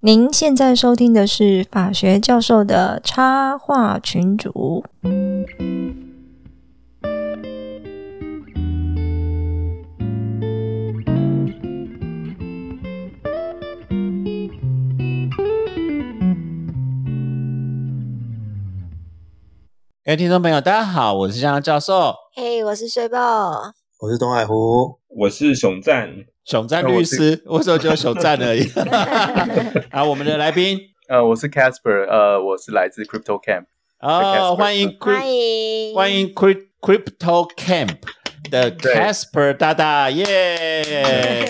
您现在收听的是法学教授的插画群主。各位听众朋友，大家好，我是江教授，嘿，我是水宝，我是东海湖，我是熊赞，熊赞律师，为什么只有熊赞而已？啊，我们的来宾，呃，我是 Casper，呃，我是来自 Crypto Camp，哦，欢迎欢迎欢迎 Crypto Camp 的 Casper 大大，耶！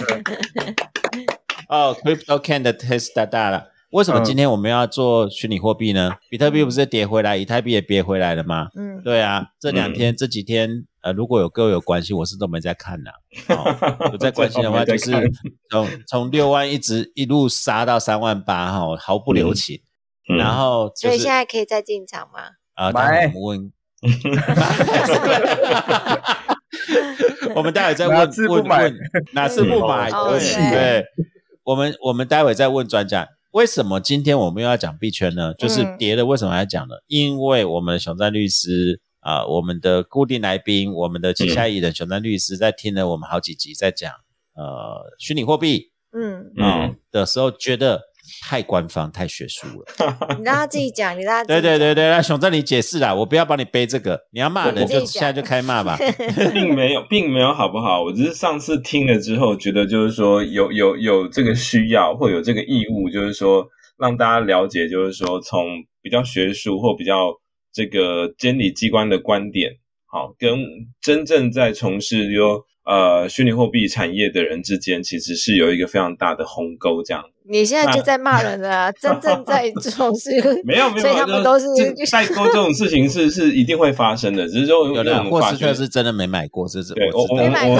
哦，Crypto Camp 的 Test 大大了。为什么今天我们要做虚拟货币呢？比特币不是跌回来，以太币也跌回来了吗？嗯，对啊，这两天这几天，呃，如果有各位有关系，我是都没在看的。有在关心的话，就是从从六万一直一路杀到三万八，哈，毫不留情。然后，所以现在可以再进场吗？啊，买问。我们待会再问问问，哪次不买？对对，我们我们待会再问专家。为什么今天我们又要讲币圈呢？就是跌了，为什么要讲呢？因为我们熊赞律师啊，我们的固定来宾，我们的旗下艺人熊丹律师，在听了我们好几集在讲呃虚拟货币，嗯嗯的时候，觉得。太官方、太学术了，你让他自己讲，你让他对对对对，那熊正你解释啦，我不要帮你背这个，你要骂人就现在就开骂吧 并没有，并没有，好不好？我只是上次听了之后，觉得就是说有有有这个需要或有这个义务，就是说让大家了解，就是说从比较学术或比较这个监理机关的观点，好，跟真正在从事有。呃，虚拟货币产业的人之间其实是有一个非常大的鸿沟，这样。你现在就在骂人了，真正在从事 没有没有，所以他们都是 代沟这种事情是是一定会发生的，只是说有的霍斯特是真的没买过，这是对，我没买过。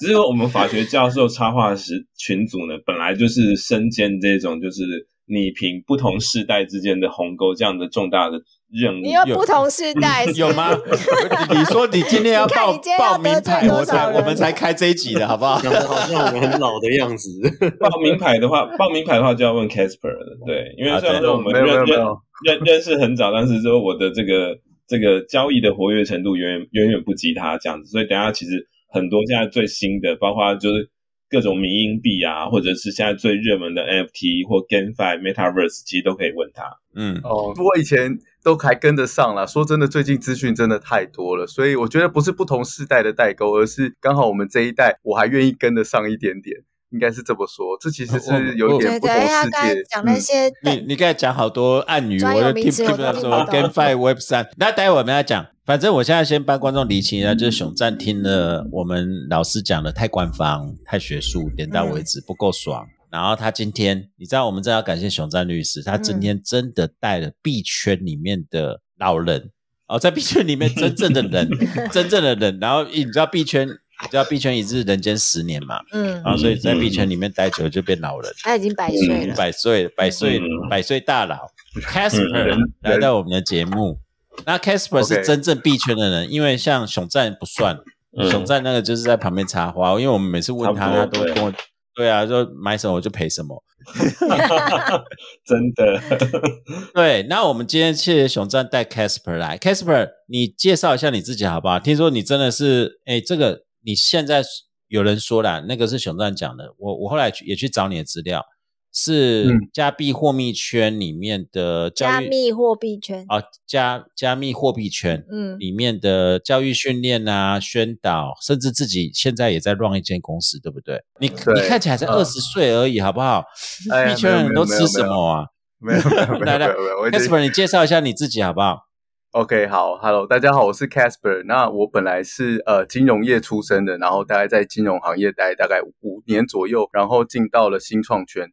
只是我们法学教授插画师群组呢，本来就是身兼这种就是拟平不同世代之间的鸿沟这样的重大的任务。你有不同世代有吗？你说你今天要报报名牌，我才我们才开这一集的好不好？好像我们很老的样子。报名牌的话，报名牌的话就要问 Casper 了。对，因为虽然说我们认认认认识很早，但是说我的这个这个交易的活跃程度远远远远不及他这样子，所以等下其实很多现在最新的，包括就是各种民营币啊，或者是现在最热门的 NFT 或 GameFi、Metaverse，其实都可以问他。嗯，哦，我以前。都还跟得上了。说真的，最近资讯真的太多了，所以我觉得不是不同世代的代沟，而是刚好我们这一代，我还愿意跟得上一点点，应该是这么说。这其实是有点不同世界。讲那些，你你刚才讲好多暗语，我听听不懂什么 GameFi Web 三。那待会我们要讲，反正我现在先帮观众理清一下，就是熊暂听了我们老师讲的太官方、太学术，点到为止，不够爽。然后他今天，你知道，我们真要感谢熊赞律师，他今天真的带了币圈里面的老人哦，在币圈里面真正的人，真正的人。然后你知道币圈，你知道币圈一日人间十年嘛？嗯，然后所以在币圈里面待久了就变老人。他已经百岁了，百岁，百岁，百岁大佬。Casper 来到我们的节目，那 Casper 是真正币圈的人，因为像熊赞不算，熊赞那个就是在旁边插花，因为我们每次问他，他都跟我。对啊，就买什么我就赔什么，真的。对，那我们今天谢谢熊赞带 Casper 来，Casper，你介绍一下你自己好不好？听说你真的是，哎，这个你现在有人说了，那个是熊赞讲的，我我后来也去找你的资料。是加密货币圈里面的加密货币圈啊，加加密货币圈嗯里面的教育训练啊，宣导，甚至自己现在也在 run 一间公司，对不对？你你看起来才二十岁而已，好不好？币圈人都吃什么啊？没有没有 没有来来，Casper，你介绍一下你自己好不好？OK，好，Hello，大家好，我是 Casper。那我本来是呃金融业出身的，然后大概在金融行业待大概五年左右，然后进到了新创圈。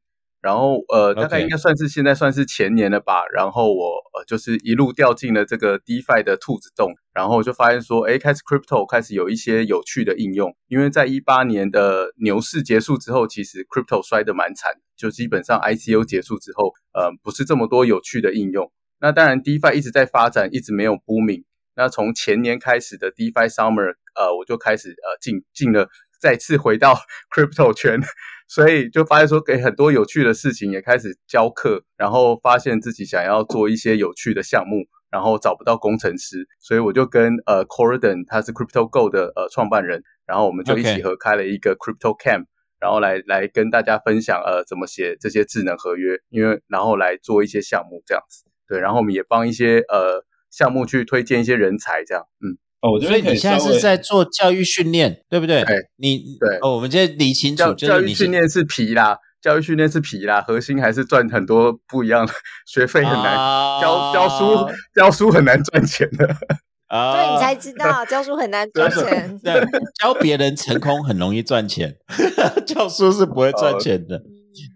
然后呃，大概应该算是现在算是前年了吧。然后我呃就是一路掉进了这个 DeFi 的兔子洞，然后就发现说，哎，开始 Crypto 开始有一些有趣的应用。因为在一八年的牛市结束之后，其实 Crypto 摔得蛮惨，就基本上 ICO 结束之后，呃，不是这么多有趣的应用。那当然 DeFi 一直在发展，一直没有 booming。那从前年开始的 DeFi Summer，呃，我就开始呃进进了再次回到 crypto 圈，所以就发现说给很多有趣的事情也开始教课，然后发现自己想要做一些有趣的项目，然后找不到工程师，所以我就跟呃 c o r d o n 他是 Crypto Go 的呃创办人，然后我们就一起合开了一个 Crypto Camp。然后来来跟大家分享，呃，怎么写这些智能合约，因为然后来做一些项目这样子，对，然后我们也帮一些呃项目去推荐一些人才，这样，嗯，哦，我所以你现在是在做教育训练，对不对？对，你对，哦，我们今天理清楚，教育训练是皮啦，教育训练是皮啦，核心还是赚很多不一样的学费，很难教教书教书很难赚钱的。对你才知道教书很难赚钱，对，教别人成功很容易赚钱，教书是不会赚钱的。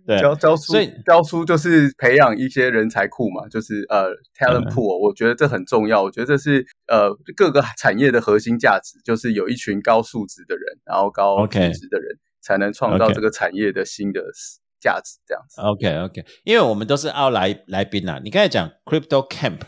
对，教教书，所以教书就是培养一些人才库嘛，就是呃 talent pool，我觉得这很重要。我觉得这是呃各个产业的核心价值，就是有一群高素质的人，然后高素质的人才能创造这个产业的新的价值。这样子。OK OK，因为我们都是奥来来宾啊，你刚才讲 crypto camp。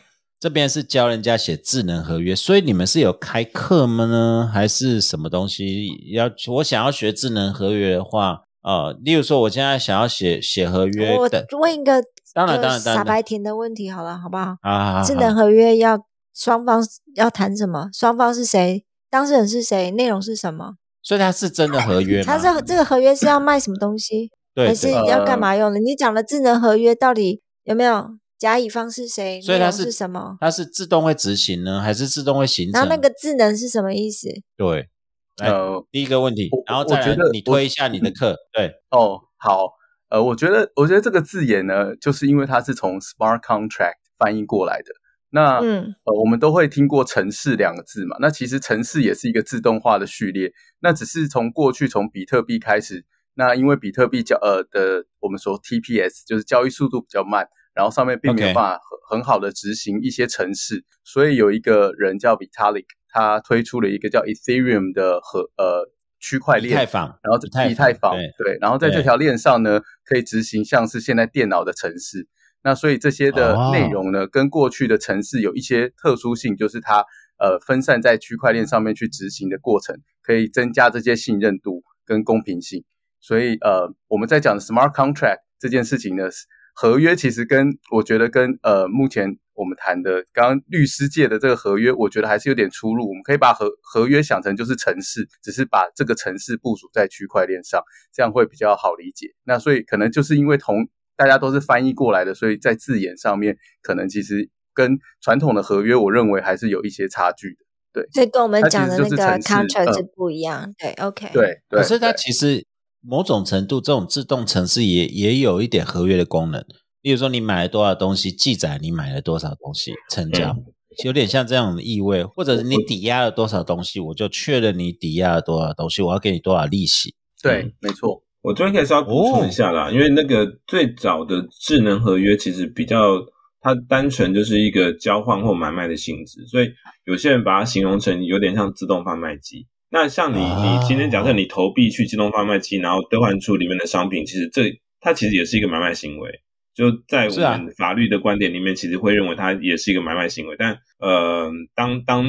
这边是教人家写智能合约，所以你们是有开课吗？呢，还是什么东西？要我想要学智能合约的话，呃，例如说我现在想要写写合约，我问一个当然当然傻白甜的问题好了，好不好？啊，智能合约要双方要谈什么？双方是谁？当事人是谁？内容是什么？所以它是真的合约 它是这个合约是要卖什么东西？对，还是要干嘛用的？你讲的智能合约到底有没有？甲乙方是谁？所以它是什么？它是自动会执行呢，还是自动会形成？然后那个智能是什么意思？对，呃，第一个问题，然后再觉得你推一下你的课。对，哦，好，呃，我觉得，我觉得这个字眼呢，就是因为它是从 smart contract 翻译过来的。那，嗯，呃，我们都会听过城市两个字嘛？那其实城市也是一个自动化的序列。那只是从过去从比特币开始，那因为比特币交呃的我们说 TPS 就是交易速度比较慢。然后上面并没有办法很很好的执行一些城市，所以有一个人叫 Vitalik，他推出了一个叫 Ethereum 的和呃区块链，然后以太坊对，然后在这条链上呢，可以执行像是现在电脑的程式。那所以这些的内容呢，跟过去的城市有一些特殊性，就是它呃分散在区块链上面去执行的过程，可以增加这些信任度跟公平性。所以呃我们在讲 Smart Contract 这件事情呢。合约其实跟我觉得跟呃目前我们谈的刚刚律师界的这个合约，我觉得还是有点出入。我们可以把合合约想成就是城市，只是把这个城市部署在区块链上，这样会比较好理解。那所以可能就是因为同大家都是翻译过来的，所以在字眼上面可能其实跟传统的合约，我认为还是有一些差距的。对，所以跟我们讲的那个 contract 是不一样。对，OK，对，可是它其实。某种程度，这种自动程式也也有一点合约的功能。例如说，你买了多少东西，记载你买了多少东西，成交，有点像这样的意味。或者是你抵押了多少东西，我就确认你抵押了多少东西，我要给你多少利息。对，没错。我这边可以稍微补充一下啦，因为那个最早的智能合约其实比较，它单纯就是一个交换或买卖的性质，所以有些人把它形容成有点像自动贩卖机。那像你，你今天假设你投币去自动贩卖机，然后兑换出里面的商品，其实这它其实也是一个买卖行为。就在我们法律的观点里面，其实会认为它也是一个买卖行为。但呃，当当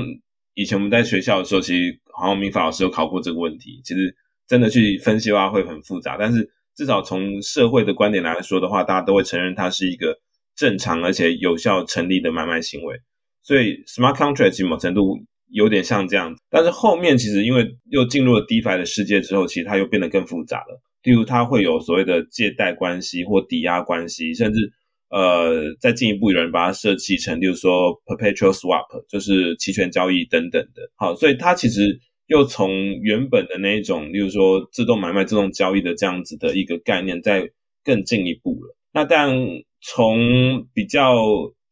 以前我们在学校的时候，其实好像民法老师有考过这个问题。其实真的去分析的话会很复杂，但是至少从社会的观点来说的话，大家都会承认它是一个正常而且有效成立的买卖行为。所以 smart contract 某程度。有点像这样子，但是后面其实因为又进入了 DeFi 的世界之后，其实它又变得更复杂了。例如，它会有所谓的借贷关系或抵押关系，甚至呃再进一步有人把它设计成，例如说 Perpetual Swap，就是期权交易等等的。好，所以它其实又从原本的那一种，例如说自动买卖、自动交易的这样子的一个概念，再更进一步了。那但从比较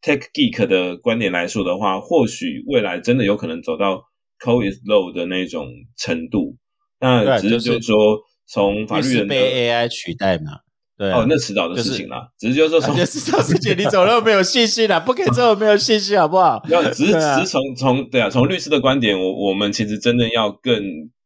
Tech geek 的观点来说的话，或许未来真的有可能走到 code is low 的那种程度。那只是就是说，从法律人被 AI 取代嘛？对，哦，那迟早的事情啦。只是就是说，从迟早事情，你走那么没有信心啦，不可以这么没有信心，好不好？要只是只是从从对啊，从律师的观点，我我们其实真的要更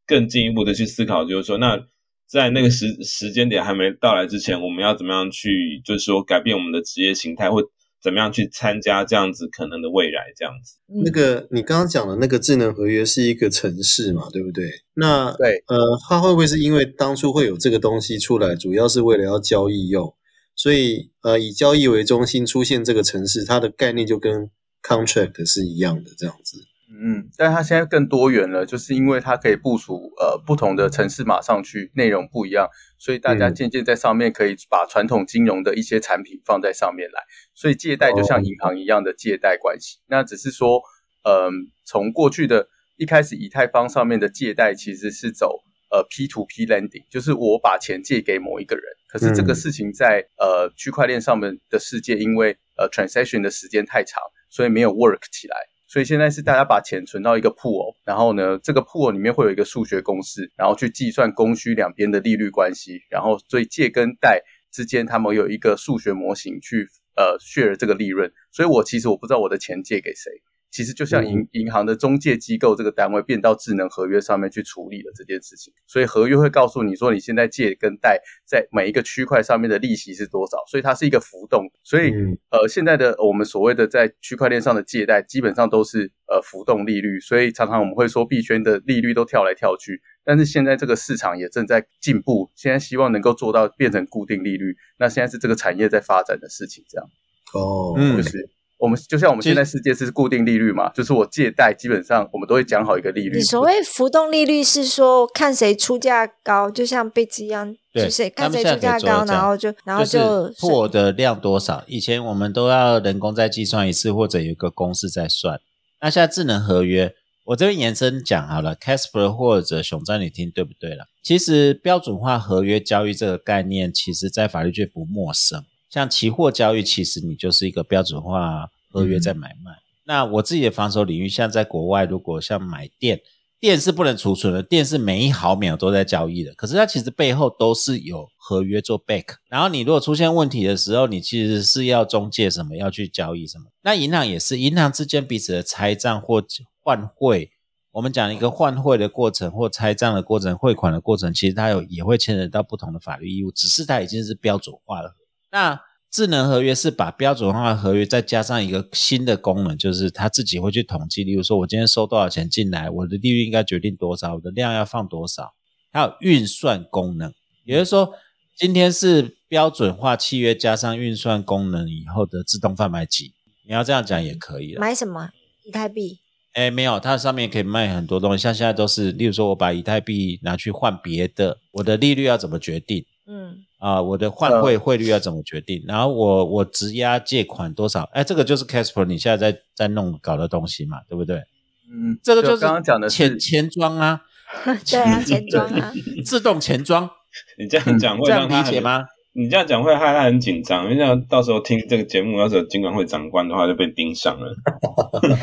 更进一步的去思考，就是说，那在那个时时间点还没到来之前，我们要怎么样去，就是说改变我们的职业形态或。怎么样去参加这样子可能的未来，这样子。那个你刚刚讲的那个智能合约是一个城市嘛，对不对？那对，呃，它会不会是因为当初会有这个东西出来，主要是为了要交易用，所以呃，以交易为中心出现这个城市，它的概念就跟 contract 是一样的这样子。嗯，但它现在更多元了，就是因为它可以部署呃不同的城市码上去，内容不一样，所以大家渐渐在上面可以把传统金融的一些产品放在上面来，所以借贷就像银行一样的借贷关系。那只是说，嗯，从过去的一开始，以太坊上面的借贷其实是走呃 P to P lending，就是我把钱借给某一个人，可是这个事情在呃区块链上面的世界，因为呃 transaction 的时间太长，所以没有 work 起来。所以现在是大家把钱存到一个 pool，然后呢，这个 pool 里面会有一个数学公式，然后去计算供需两边的利率关系，然后所以借跟贷之间他们有一个数学模型去呃 share 这个利润。所以我其实我不知道我的钱借给谁。其实就像银银行的中介机构这个单位变到智能合约上面去处理了这件事情，所以合约会告诉你说你现在借跟贷在每一个区块上面的利息是多少，所以它是一个浮动。所以呃现在的我们所谓的在区块链上的借贷基本上都是呃浮动利率，所以常常我们会说币圈的利率都跳来跳去，但是现在这个市场也正在进步，现在希望能够做到变成固定利率，那现在是这个产业在发展的事情，这样哦，就是。我们就像我们现在世界是固定利率嘛，就是我借贷基本上我们都会讲好一个利率。你所谓浮动利率是说看谁出价高，就像 i t 一样，对，看谁出价高，然后就然后就破的量多少。以前我们都要人工再计算一次，或者有一个公式在算。那现在智能合约，我这边延伸讲好了，Casper 或者熊赞，你听对不对了？其实标准化合约交易这个概念，其实在法律界不陌生。像期货交易，其实你就是一个标准化合约在买卖。那我自己的防守领域，像在国外，如果像买电，电是不能储存的，电是每一毫秒都在交易的。可是它其实背后都是有合约做 back。然后你如果出现问题的时候，你其实是要中介什么，要去交易什么。那银行也是，银行之间彼此的拆账或换汇，我们讲一个换汇的过程或拆账的过程、汇款的过程，其实它有也会牵扯到不同的法律义务，只是它已经是标准化了。那智能合约是把标准化合约再加上一个新的功能，就是它自己会去统计。例如说，我今天收多少钱进来，我的利率应该决定多少，我的量要放多少，还有运算功能。也就是说，今天是标准化契约加上运算功能以后的自动贩卖机。你要这样讲也可以了。买什么？以太币？哎，没有，它上面可以卖很多东西。像现在都是，例如说我把以太币拿去换别的，我的利率要怎么决定？嗯。啊，我的换汇汇率要怎么决定？然后我我质押借款多少？哎，这个就是 Casper 你现在在在弄搞的东西嘛，对不对？嗯，这个就是刚刚讲的钱钱庄啊，对啊，钱庄啊，自动钱庄。你这样讲会让他理解吗？你这样讲会害他很紧张，因为这样到时候听这个节目，要是有金管会长官的话，就被盯上了。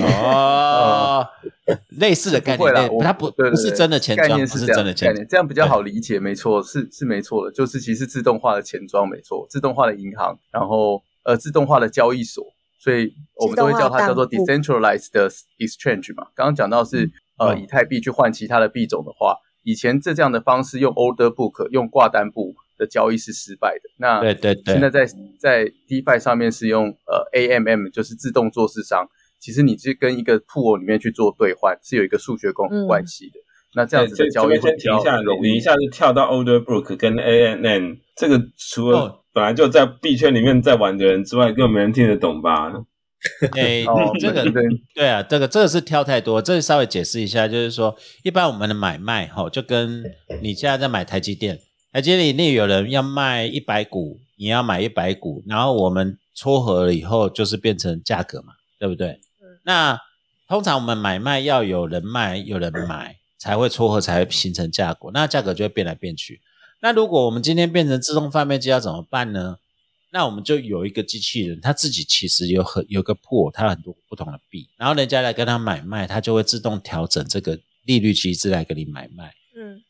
哦，类似的概念，他不不是真的钱庄，不是真的钱庄，这样比较好理解。没错，是是没错的，就是其实自动化的钱庄，没错，自动化的银行，然后呃，自动化的交易所，所以我们都会叫它叫做 decentralized exchange 嘛。刚刚讲到是呃，以太币去换其他的币种的话，以前这这样的方式用 order book 用挂单簿。的交易是失败的。那对对对，现在在在 DeFi 上面是用呃 AMM，就是自动做市商。其实你是跟一个 pool 里面去做兑换，是有一个数学公关系的。那这样子的交易先停一下，你一下子跳到 Older Book 跟 AMM，这个除了本来就在币圈里面在玩的人之外，根本没人听得懂吧？哎，这个 对啊，这个这个是跳太多，这稍微解释一下，就是说一般我们的买卖哈，就跟你现在在买台积电。台积电里有人要卖一百股，你要买一百股，然后我们撮合了以后，就是变成价格嘛，对不对？嗯。那通常我们买卖要有人卖，有人买，才会撮合，才会形成价格，那价格就会变来变去。那如果我们今天变成自动贩卖机，要怎么办呢？那我们就有一个机器人，他自己其实有很有个铺，它很多不同的币，然后人家来跟他买卖，他就会自动调整这个利率机制来跟你买卖。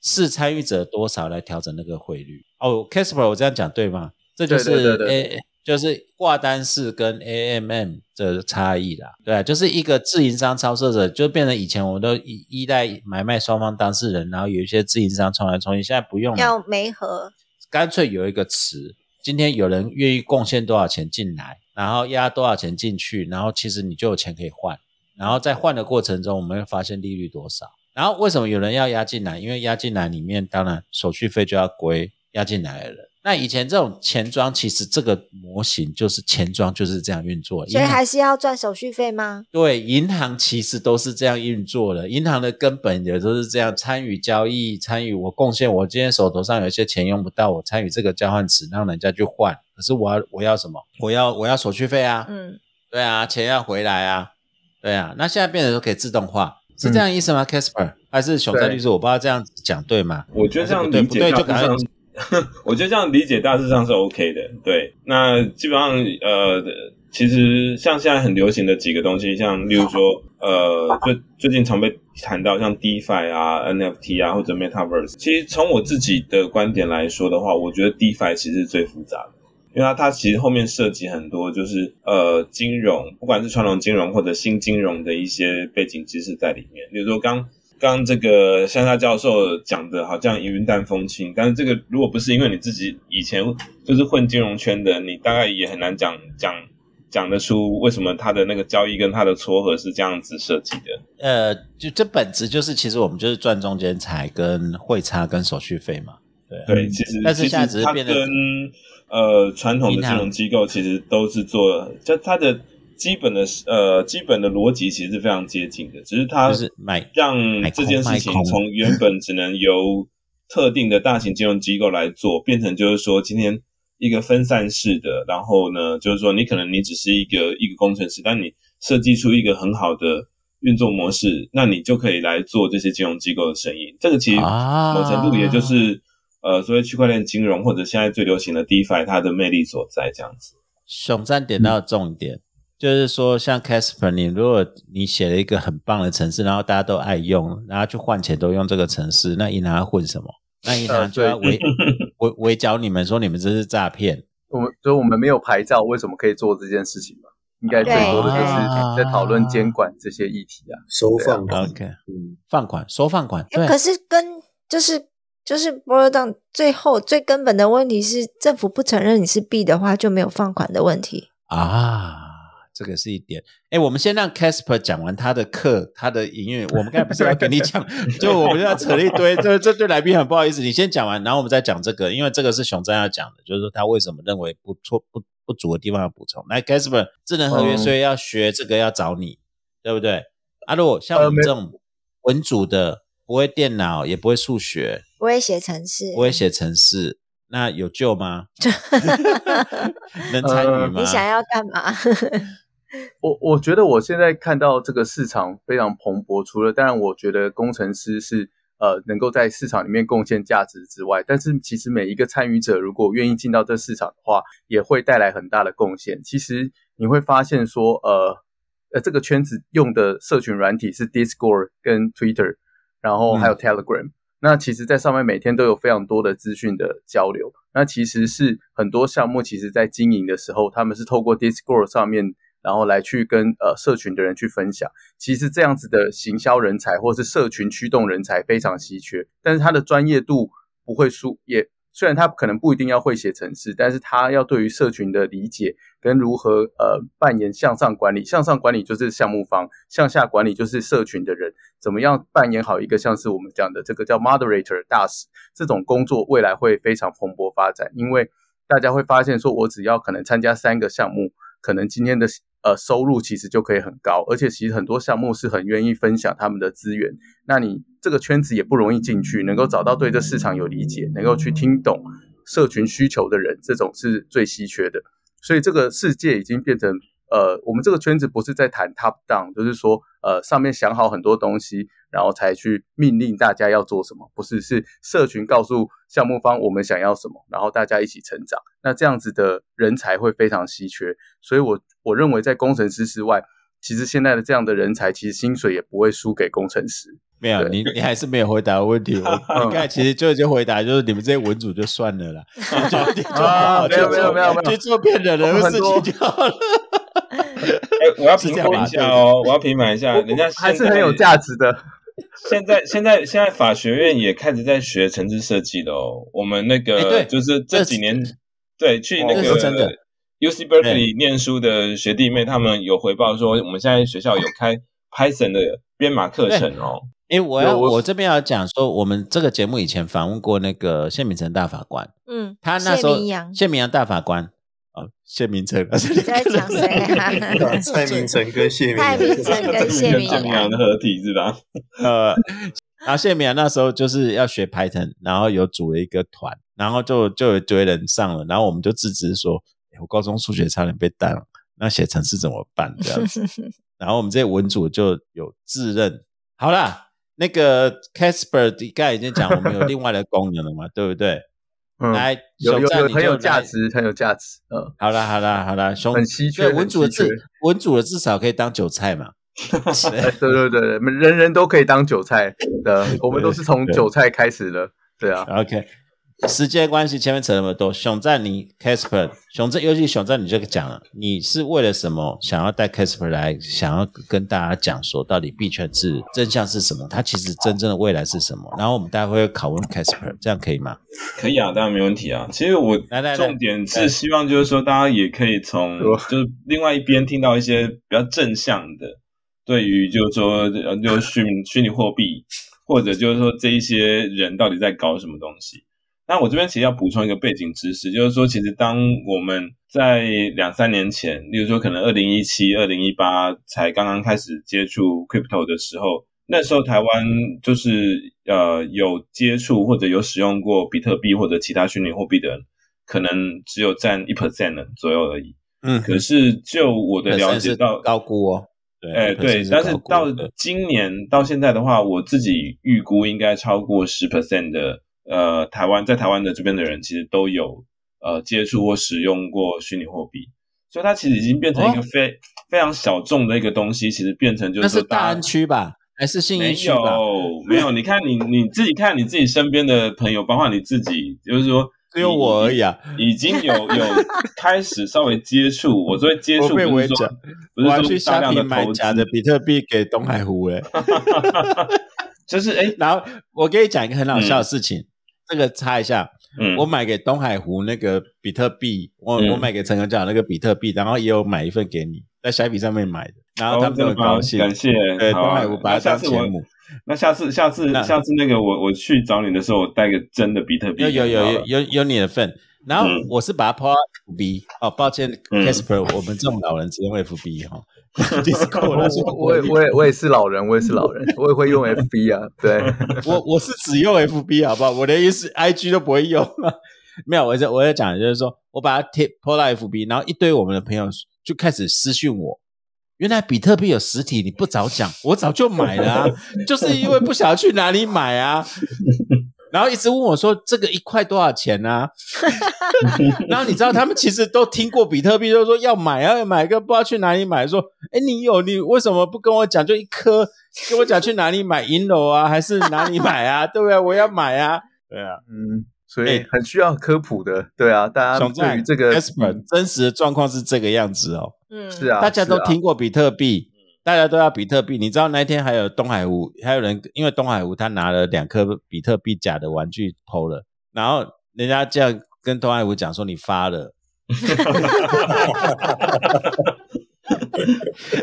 是参与者多少来调整那个汇率哦，Casper，我这样讲对吗？这就是 A，就是挂单式跟 AMM 的差异啦，对啊，就是一个自营商操作者，就变成以前我们都依依赖买卖双方当事人，然后有一些自营商冲来冲去，现在不用了，要没合，干脆有一个词，今天有人愿意贡献多少钱进来，然后压多少钱进去，然后其实你就有钱可以换，然后在换的过程中，我们会发现利率多少。然后为什么有人要押进来？因为押进来里面当然手续费就要归押进来的人。那以前这种钱庄，其实这个模型就是钱庄就是这样运作，所以还是要赚手续费吗？对，银行其实都是这样运作的。银行的根本也都是这样，参与交易，参与我贡献，我今天手头上有一些钱用不到，我参与这个交换池，让人家去换。可是我要我要什么？我要我要手续费啊！嗯，对啊，钱要回来啊！对啊，那现在变成都可以自动化，是这样意思吗？Casper 还是熊仔律师？我不知道这样讲对吗？我觉得这样理解就感觉。我觉得这样理解大致上是 OK 的，对。那基本上，呃，其实像现在很流行的几个东西，像例如说，呃，最最近常被谈到像 DeFi 啊、NFT 啊或者 Metaverse。其实从我自己的观点来说的话，我觉得 DeFi 其实是最复杂的，因为它它其实后面涉及很多，就是呃金融，不管是传统金融或者新金融的一些背景知识在里面。比如说刚。刚这个香夏教授讲的好像云淡风轻，但是这个如果不是因为你自己以前就是混金融圈的，你大概也很难讲讲讲得出为什么他的那个交易跟他的撮合是这样子设计的。呃，就这本质就是，其实我们就是赚中间财跟汇差跟手续费嘛。对对，其实但是现在只是变得跟呃传统的金融机构其实都是做，就它的。基本的呃，基本的逻辑其实是非常接近的，只是它让这件事情从原本只能由特定的大型金融机构来做，变成就是说今天一个分散式的，然后呢，就是说你可能你只是一个一个工程师，但你设计出一个很好的运作模式，那你就可以来做这些金融机构的生意。这个其实某程度也就是呃，所谓区块链金融或者现在最流行的 DeFi 它的魅力所在，这样子。熊赞点到重点。就是说，像 Casper，你如果你写了一个很棒的城市，然后大家都爱用，然后去换钱都用这个城市，那银行要混什么？那银行就要围 围围剿你们，说你们这是诈骗。我们就我们没有牌照，为什么可以做这件事情嘛？应该最多的就是在讨论监管这些议题啊，收放款，OK，嗯，放款收放款。可是跟就是就是 b w n 最后最根本的问题是，政府不承认你是币的话，就没有放款的问题啊。这个是一点，哎，我们先让 Casper 讲完他的课，他的营运。我们刚才不是要跟你讲，就我们要扯一堆，这这对来宾很不好意思。你先讲完，然后我们再讲这个，因为这个是熊赞要讲的，就是说他为什么认为不错不不足的地方要补充。来，Casper，智能合约，所以要学这个要找你，对不对？啊，如果像我们这种文组的，不会电脑，也不会数学，不会写程式，不会写程式，那有救吗？能参与吗？你想要干嘛？我我觉得我现在看到这个市场非常蓬勃，除了当然我觉得工程师是呃能够在市场里面贡献价值之外，但是其实每一个参与者如果愿意进到这市场的话，也会带来很大的贡献。其实你会发现说，呃呃这个圈子用的社群软体是 Discord 跟 Twitter，然后还有 Telegram。那其实，在上面每天都有非常多的资讯的交流。那其实是很多项目，其实在经营的时候，他们是透过 Discord 上面。然后来去跟呃社群的人去分享，其实这样子的行销人才或是社群驱动人才非常稀缺，但是他的专业度不会输，也虽然他可能不一定要会写程式，但是他要对于社群的理解跟如何呃扮演向上管理，向上管理就是项目方，向下管理就是社群的人，怎么样扮演好一个像是我们讲的这个叫 moderator 大使这种工作，未来会非常蓬勃发展，因为大家会发现说，我只要可能参加三个项目，可能今天的。呃，收入其实就可以很高，而且其实很多项目是很愿意分享他们的资源。那你这个圈子也不容易进去，能够找到对这市场有理解、能够去听懂社群需求的人，这种是最稀缺的。所以这个世界已经变成。呃，我们这个圈子不是在谈 top down，就是说，呃，上面想好很多东西，然后才去命令大家要做什么，不是，是社群告诉项目方我们想要什么，然后大家一起成长。那这样子的人才会非常稀缺，所以我我认为在工程师之外，其实现在的这样的人才，其实薪水也不会输给工程师。没有，你你还是没有回答问题。我 你刚才其实就已经回答，就是你们这些文主就算了啦，就没有没有没有没有去做骗人的事情就好了。我要平反一下哦，我要平反一下，人家还是很有价值的。现在现在现在法学院也开始在学城市设计的哦。我们那个就是这几年，对，去那个真的 U C Berkeley 念书的学弟妹，他们有回报说，我们现在学校有开 Python 的编码课程哦。因为我要我这边要讲说，我们这个节目以前访问过那个谢明成大法官，嗯，他那时候谢明阳谢明阳大法官哦，谢明成，你在讲谁啊？蔡明诚跟谢明蔡明诚跟 谢明明阳的合体是吧？呃，然后谢明阳那时候就是要学 Python，然后有组了一个团，然后就就有一堆人上了，然后我们就自知说，诶我高中数学差点被当了，那写程式怎么办这样子？然后我们这些文组就有自认，好啦，那个 Casper 刚才已经讲，我们有另外的功能了嘛，对不对？嗯，来，有有很有价。值，很有价值。嗯，好啦好啦好啦，熊很稀缺文主的至文主的至少可以当韭菜嘛。哎对对对对，人人都可以当韭菜的，我们都是从韭菜开始的。对啊，OK，时间关系，前面扯那么多，熊赞你 Casper，熊赞，尤其熊赞你就讲了，你是为了什么想要带 Casper 来，想要跟大家讲说，到底币圈是真相是什么？它其实真正的未来是什么？然后我们待会会拷问 Casper，这样可以吗？可以啊，当然没问题啊。其实我来来来重点是希望就是说，大家也可以从就是另外一边听到一些比较正向的，对于就是说呃，就是虚虚拟货币，或者就是说这一些人到底在搞什么东西。那我这边其实要补充一个背景知识，就是说，其实当我们在两三年前，例如说可能二零一七、二零一八才刚刚开始接触 crypto 的时候，那时候台湾就是呃有接触或者有使用过比特币或者其他虚拟货币的人，可能只有占一 percent 左右而已。嗯，可是就我的了解到，高估哦，对，哎，对，但是到今年到现在的话，我自己预估应该超过十 percent 的呃台湾在台湾的这边的人，其实都有呃接触或使用过虚拟货币，所以它其实已经变成一个哦非、非常小众的一个东西，其实变成就是说大家是大安区吧，还是信义没区吧？有没有，你看你你自己看你自己身边的朋友，包括你自己，就是说只有我而已啊，已经有有开始稍微接触，我说接触我被不是说不是说大量的投资假的比特币给东海湖哎。就是哎，然后我给你讲一个很好笑的事情，这个插一下，嗯，我买给东海湖那个比特币，我、嗯。我买给陈科长那个比特币，然后也有买一份给你，在虾皮上面买的，然后他们很高兴，感谢，对，东海湖把它当节目，那下次下次下次那个我我去找你的时候，我带个真的比特币有有有有有有你的份。然后嗯。我是把它到 FB 哦，抱歉嗯，Casper，我们这种老人只用 FB 哈 Discord 那是我也我也我也是老人，我也是老人，我也会用 FB 啊。对，我我是只用 FB 好不好？我连 S IG 都不会用。没有，我在我在讲，就是说我把它贴 po 到 FB，然后一堆我们的朋友就开始私讯我。原来比特币有实体，你不早讲，我早就买了啊！就是因为不晓得去哪里买啊，然后一直问我说这个一块多少钱啊？然后你知道他们其实都听过比特币，就说要买啊，要买个不知道去哪里买，说哎你有你为什么不跟我讲？就一颗跟我讲去哪里买银楼啊，还是哪里买啊？对不对？我要买啊，对啊。嗯，所以哎很需要科普的。对啊，大家对于这个真实的状况是这个样子哦，嗯，是啊，大家都听过比特币，大家都要比特币。你知道那一天还有东海湖，还有人因为东海湖他拿了两颗比特币假的玩具偷了，然后人家这样跟东海湖讲说你发了。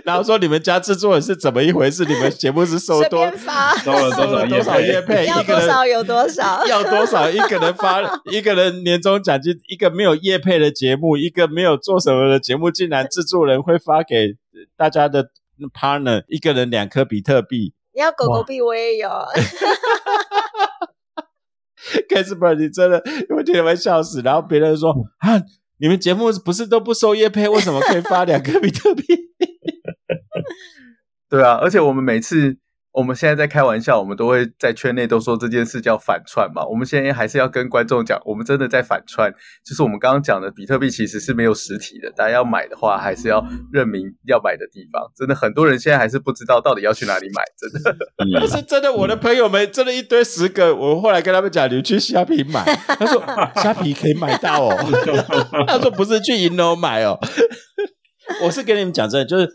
然后说你们家制作人是怎么一回事？你们节目是收随多收了多少多少业配？要多少有多少。要多少？一个人发一个人年终奖金，一个没有业配的节目，一个没有做什么的节目，竟然制作人会发给大家的 partner 一个人两颗比特币。你要狗狗币我也有，Casper，你真的我听了会笑死。然后别人说啊，你们节目不是都不收叶配，为什么可以发两颗比特币？对啊，而且我们每次我们现在在开玩笑，我们都会在圈内都说这件事叫反串嘛。我们现在还是要跟观众讲，我们真的在反串，就是我们刚刚讲的比特币其实是没有实体的，大家要买的话还是要认明要买的地方。真的很多人现在还是不知道到底要去哪里买，真的。但是真的，我的朋友们真的一堆十个，我后来跟他们讲，你们去虾皮买，他说虾皮可以买到哦，他说不是去银楼买哦，我是跟你们讲真的，就是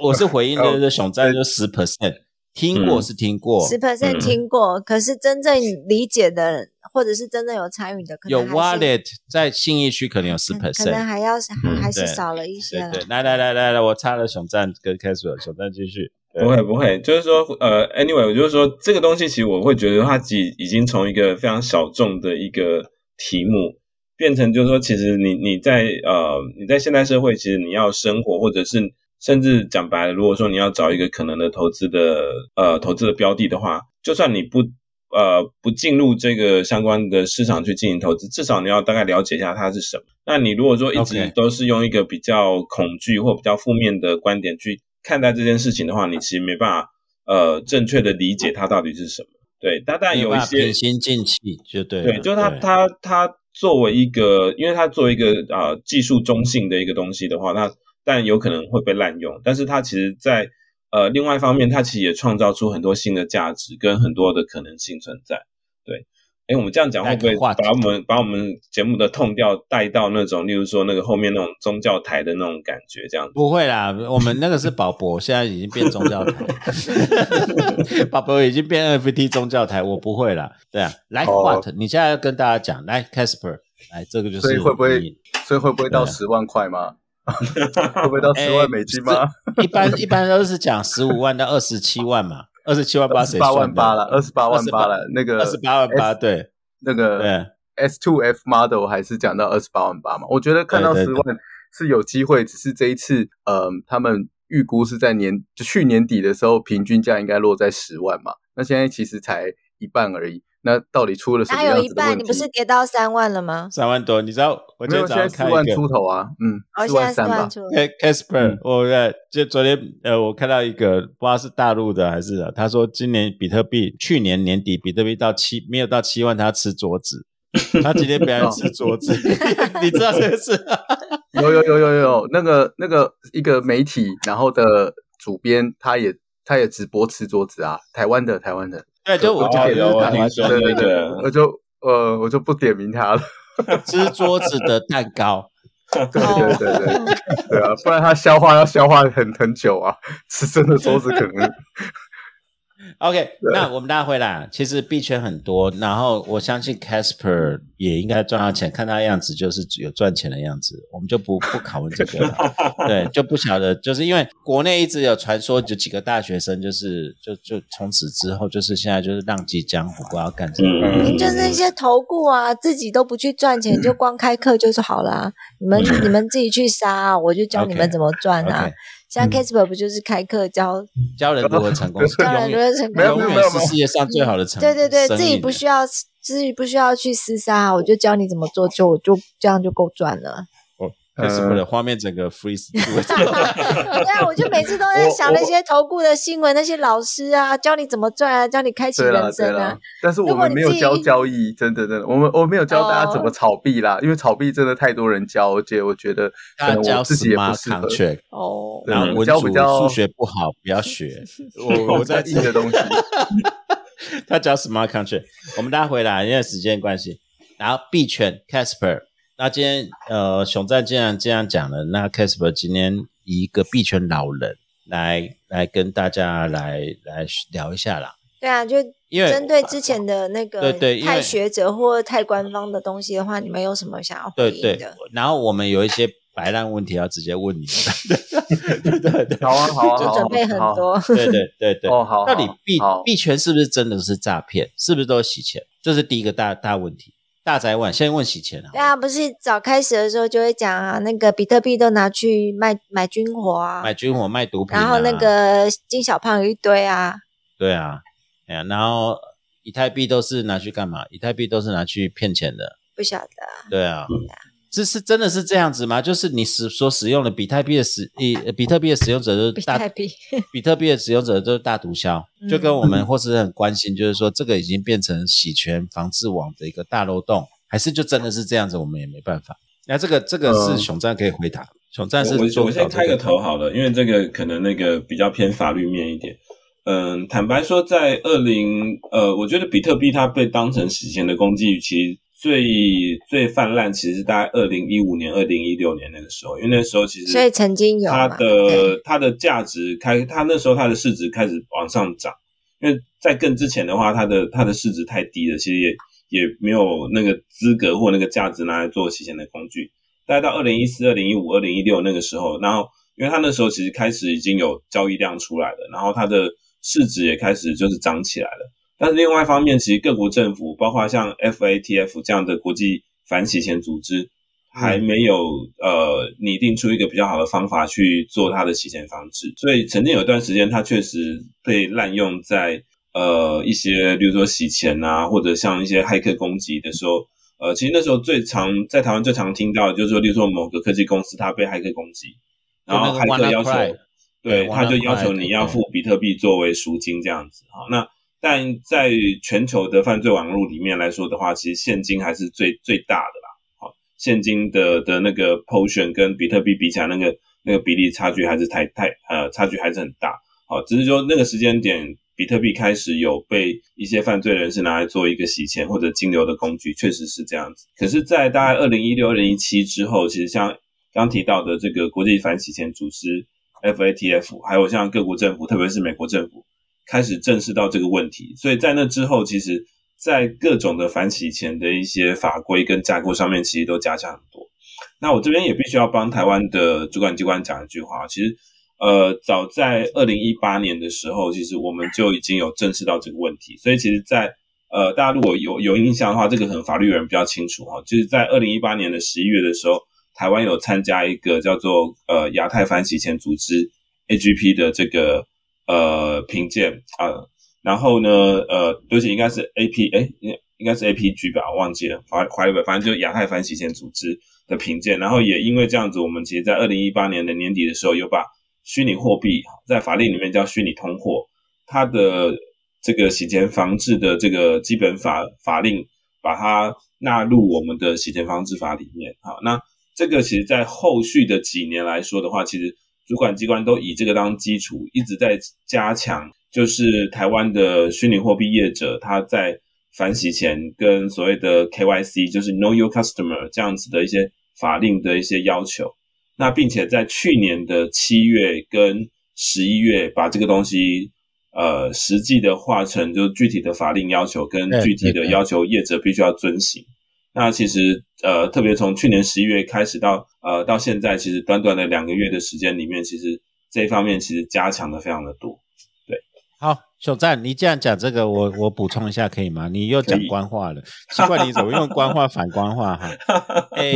我是回应的，就是熊赞就十 percent，听过是听过，十 percent 听过，可是真正理解的，或者是真正有参与的，可能有 wallet 在信义区可能有十 percent，可能还要还是少了一些。对，来来来来来，我插了熊赞跟开始了，熊赞继续。不会不会，就是说，呃，anyway，我就是说，这个东西其实我会觉得它已已经从一个非常小众的一个题目，变成就是说，其实你你在呃你在现代社会，其实你要生活，或者是甚至讲白了，如果说你要找一个可能的投资的呃投资的标的的话，就算你不呃不进入这个相关的市场去进行投资，至少你要大概了解一下它是什么。那你如果说一直都是用一个比较恐惧或比较负面的观点去。看待这件事情的话，你其实没办法呃正确的理解它到底是什么。对，但但有一些平心静气就对。对，就是它它它作为一个，因为它作为一个啊技术中性的一个东西的话，那但有可能会被滥用。但是它其实，在呃另外一方面，它其实也创造出很多新的价值跟很多的可能性存在。对。哎，我们这样讲会不会把我们把我们节目的痛调带到那种，例如说那个后面那种宗教台的那种感觉？这样不会啦，我们那个是宝博，现在已经变宗教台，宝博已经变 NFT 宗教台，我不会啦。对啊，来 What？你现在要跟大家讲，来 Casper，来这个就是，所以会不会，所以会不会到十万块吗？会不会到十万美金吗？一般一般都是讲十五万到二十七万嘛。二十七万 八，八万八了，二十八万八了。那个二十八万八，对，那个对 S two F model 还是讲到二十八万八嘛？我觉得看到十万是有机会，只是这一次，呃，他们预估是在年就去年底的时候，平均价应该落在十万嘛。那现在其实才一半而已。那到底出了什么样子的有一半，你不是跌到三万了吗？三万多，你知道？我没有，现在四万出头啊。嗯，四万三吧。Casper，我就昨天呃，我看到一个不知道是大陆的还是，他说今年比特币去年年底比特币到七没有到七万，他吃桌子。他今天表演吃桌子，你知道这个事？有有有有有，那个那个一个媒体，然后的主编他也他也直播吃桌子啊，台湾的台湾的。对，就我点的蛋糕，对对对，我就呃，我就不点名他了。吃桌子的蛋糕，对对对对，对啊，不然他消化要消化很很久啊，吃真的桌子可能。OK，那我们大家回来，其实币圈很多，然后我相信 Casper 也应该赚到钱，看他样子就是有赚钱的样子，我们就不不考问这个了。对，就不晓得，就是因为国内一直有传说，就几个大学生就是就就从此之后就是现在就是浪迹江湖，不知道干什么。就是那些投顾啊，自己都不去赚钱，就光开课就是好了。你们你们自己去杀，我就教你们怎么赚啊。像 Casper 不就是开课教教人如何成功，教人如何成功，永远是世界上最好的成功。对对对，自己不需要，自己不需要去厮杀，我就教你怎么做，就就这样就够赚了。可是为了画面整个 freeze，对啊，我就每次都在想那些投顾的新闻，那些老师啊，教你怎么赚啊，教你开启人生啊。但是我们没有教交易，真的真的，我们我没有教大家怎么炒币啦，因为炒币真的太多人教，而且我觉得可能我自己也不适合。哦，然后文主数学不好，不要学。我我在记的东西，他教 smart contract。我们大家回来，因为时间关系，然后币圈 Casper。那今天呃，熊赞既然这样讲了，那 Casper 今天以一个币圈老人来来跟大家来来聊一下啦。对啊，就因为针对之前的那个对对太学者或太官方的东西的话，你们有什么想要回应的？然后我们有一些白烂问题要直接问你们。对对对，好啊好啊，就准备很多。对对对对，哦好。到底币币圈是不是真的是诈骗？是不是都是洗钱？这是第一个大大问题。大宅问，先问洗钱啊？对啊，不是早开始的时候就会讲啊，那个比特币都拿去卖买军火啊，买军火卖毒品，然后那个金小胖有一堆啊。对啊，哎呀，然后以太币都是拿去干嘛？以太币都是拿去骗钱的。不晓得。对啊，这是真的是这样子吗？就是你使所使用的比特币的使以比特币的使用者都是大币，比特币的使用者都是大毒枭，就跟我们或是很关心，就是说这个已经变成洗钱防治网的一个大漏洞，还是就真的是这样子？我们也没办法。那这个这个是熊战可以回答，熊战是我我先开个头好了，因为这个可能那个比较偏法律面一点。嗯，坦白说，在二零呃，我觉得比特币它被当成洗钱的工具，其实。最最泛滥，其实是大概二零一五年、二零一六年那个时候，因为那时候其实所以曾经有它的它的价值开，它那时候它的市值开始往上涨，因为在更之前的话，它的它的市值太低了，其实也也没有那个资格或那个价值拿来做洗钱的工具。大概到二零一四、二零一五、二零一六那个时候，然后因为它那时候其实开始已经有交易量出来了，然后它的市值也开始就是涨起来了。但是另外一方面，其实各国政府，包括像 FATF 这样的国际反洗钱组织，还没有呃拟定出一个比较好的方法去做它的洗钱防治。所以曾经有一段时间，它确实被滥用在呃一些，比如说洗钱啊，或者像一些骇客攻击的时候。呃，其实那时候最常在台湾最常听到，就是说，例如说某个科技公司它被骇客攻击，然后骇客要求，对，他就要求你要付比特币作为赎金这样子。好，那。但在全球的犯罪网络里面来说的话，其实现金还是最最大的啦。好，现金的的那个 portion 跟比特币比起来，那个那个比例差距还是太太呃，差距还是很大。好，只是说那个时间点，比特币开始有被一些犯罪人士拿来做一个洗钱或者金流的工具，确实是这样子。可是，在大概二零一六、二零一七之后，其实像刚提到的这个国际反洗钱组织 FATF，还有像各国政府，特别是美国政府。开始正视到这个问题，所以在那之后，其实，在各种的反洗钱的一些法规跟架构上面，其实都加强很多。那我这边也必须要帮台湾的主管机关讲一句话，其实，呃，早在二零一八年的时候，其实我们就已经有正视到这个问题。所以，其实，在呃，大家如果有有印象的话，这个可能法律人比较清楚哈，就是在二零一八年的十一月的时候，台湾有参加一个叫做呃亚太反洗钱组织 AGP 的这个。呃，评鉴啊，然后呢，呃，对不起，应该是 A P，哎，应应该是 A P G 吧，我忘记了，反反正反正就亚太反洗钱组织的评鉴，然后也因为这样子，我们其实在二零一八年的年底的时候，又把虚拟货币在法令里面叫虚拟通货，它的这个洗钱防治的这个基本法法令，把它纳入我们的洗钱防治法里面。好，那这个其实在后续的几年来说的话，其实。主管机关都以这个当基础，一直在加强，就是台湾的虚拟货币业者他在反洗钱跟所谓的 KYC，就是 Know Your Customer 这样子的一些法令的一些要求。那并且在去年的七月跟十一月，把这个东西呃实际的化成就具体的法令要求跟具体的要求，业者必须要遵行。那其实，呃，特别从去年十一月开始到呃到现在，其实短短的两个月的时间里面，其实这一方面其实加强的非常的多。对，好，小赞，你这样讲这个，我我补充一下可以吗？你又讲官话了，奇怪，你怎么用官话反官话哈？哎，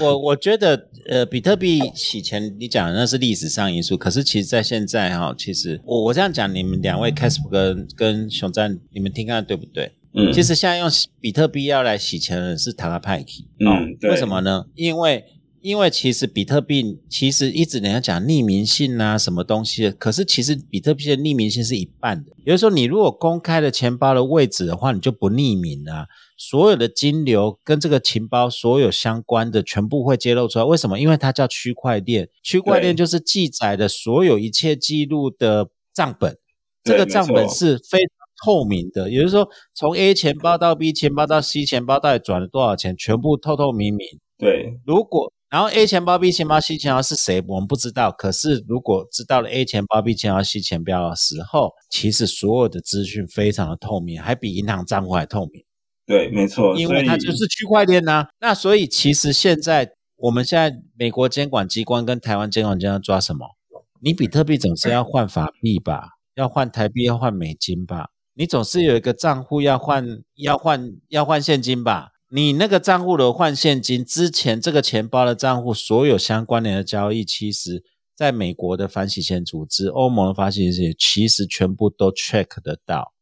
我我觉得，呃，比特币洗钱，你讲的那是历史上因素，可是其实在现在哈，其实我我这样讲，你们两位 c a s p 跟跟熊赞，你们听看对不对？嗯，其实现在用比特币要来洗钱的人是塔拉派克，嗯，为什么呢？因为因为其实比特币其实一直人家讲匿名性啊，什么东西，可是其实比特币的匿名性是一半的。也就是说，你如果公开了钱包的位置的话，你就不匿名了，所有的金流跟这个钱包所有相关的全部会揭露出来。为什么？因为它叫区块链，区块链就是记载的所有一切记录的账本，这个账本是非。透明的，也就是说，从 A 钱包到 B 钱包到 C 钱包到底转了多少钱，全部透透明明。对，如果然后 A 钱包、B 钱包、C 钱包是谁，我们不知道。可是如果知道了 A 钱包、B 钱包、C 钱包的时候，其实所有的资讯非常的透明，还比银行账户还透明。对，没错，因为它就是区块链呐。那所以其实现在我们现在美国监管机关跟台湾监管机关抓什么？你比特币总是要换法币吧？要换台币？要换美金吧？你总是有一个账户要换，要换，要换现金吧？你那个账户的换现金之前，这个钱包的账户所有相关联的交易，其实在美国的反洗钱组织、欧盟的反洗钱，其实全部都 check 得到。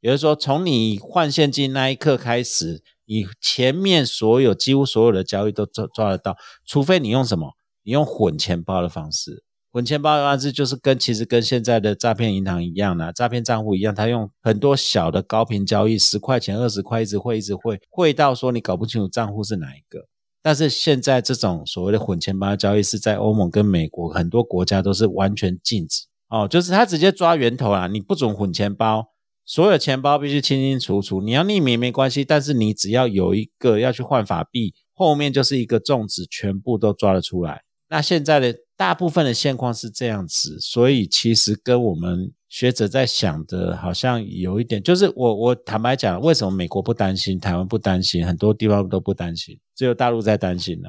也就是说，从你换现金那一刻开始，你前面所有几乎所有的交易都抓抓得到，除非你用什么？你用混钱包的方式。混钱包的方式就是跟其实跟现在的诈骗银行一样的诈骗账户一样，他用很多小的高频交易，十块钱、二十块一直汇，一直汇，汇到说你搞不清楚账户是哪一个。但是现在这种所谓的混钱包交易是在欧盟跟美国很多国家都是完全禁止哦，就是他直接抓源头啦，你不准混钱包，所有钱包必须清清楚楚，你要匿名没关系，但是你只要有一个要去换法币，后面就是一个种子，全部都抓得出来。那现在的。大部分的现况是这样子，所以其实跟我们学者在想的，好像有一点，就是我我坦白讲，为什么美国不担心，台湾不担心，很多地方都不担心，只有大陆在担心呢？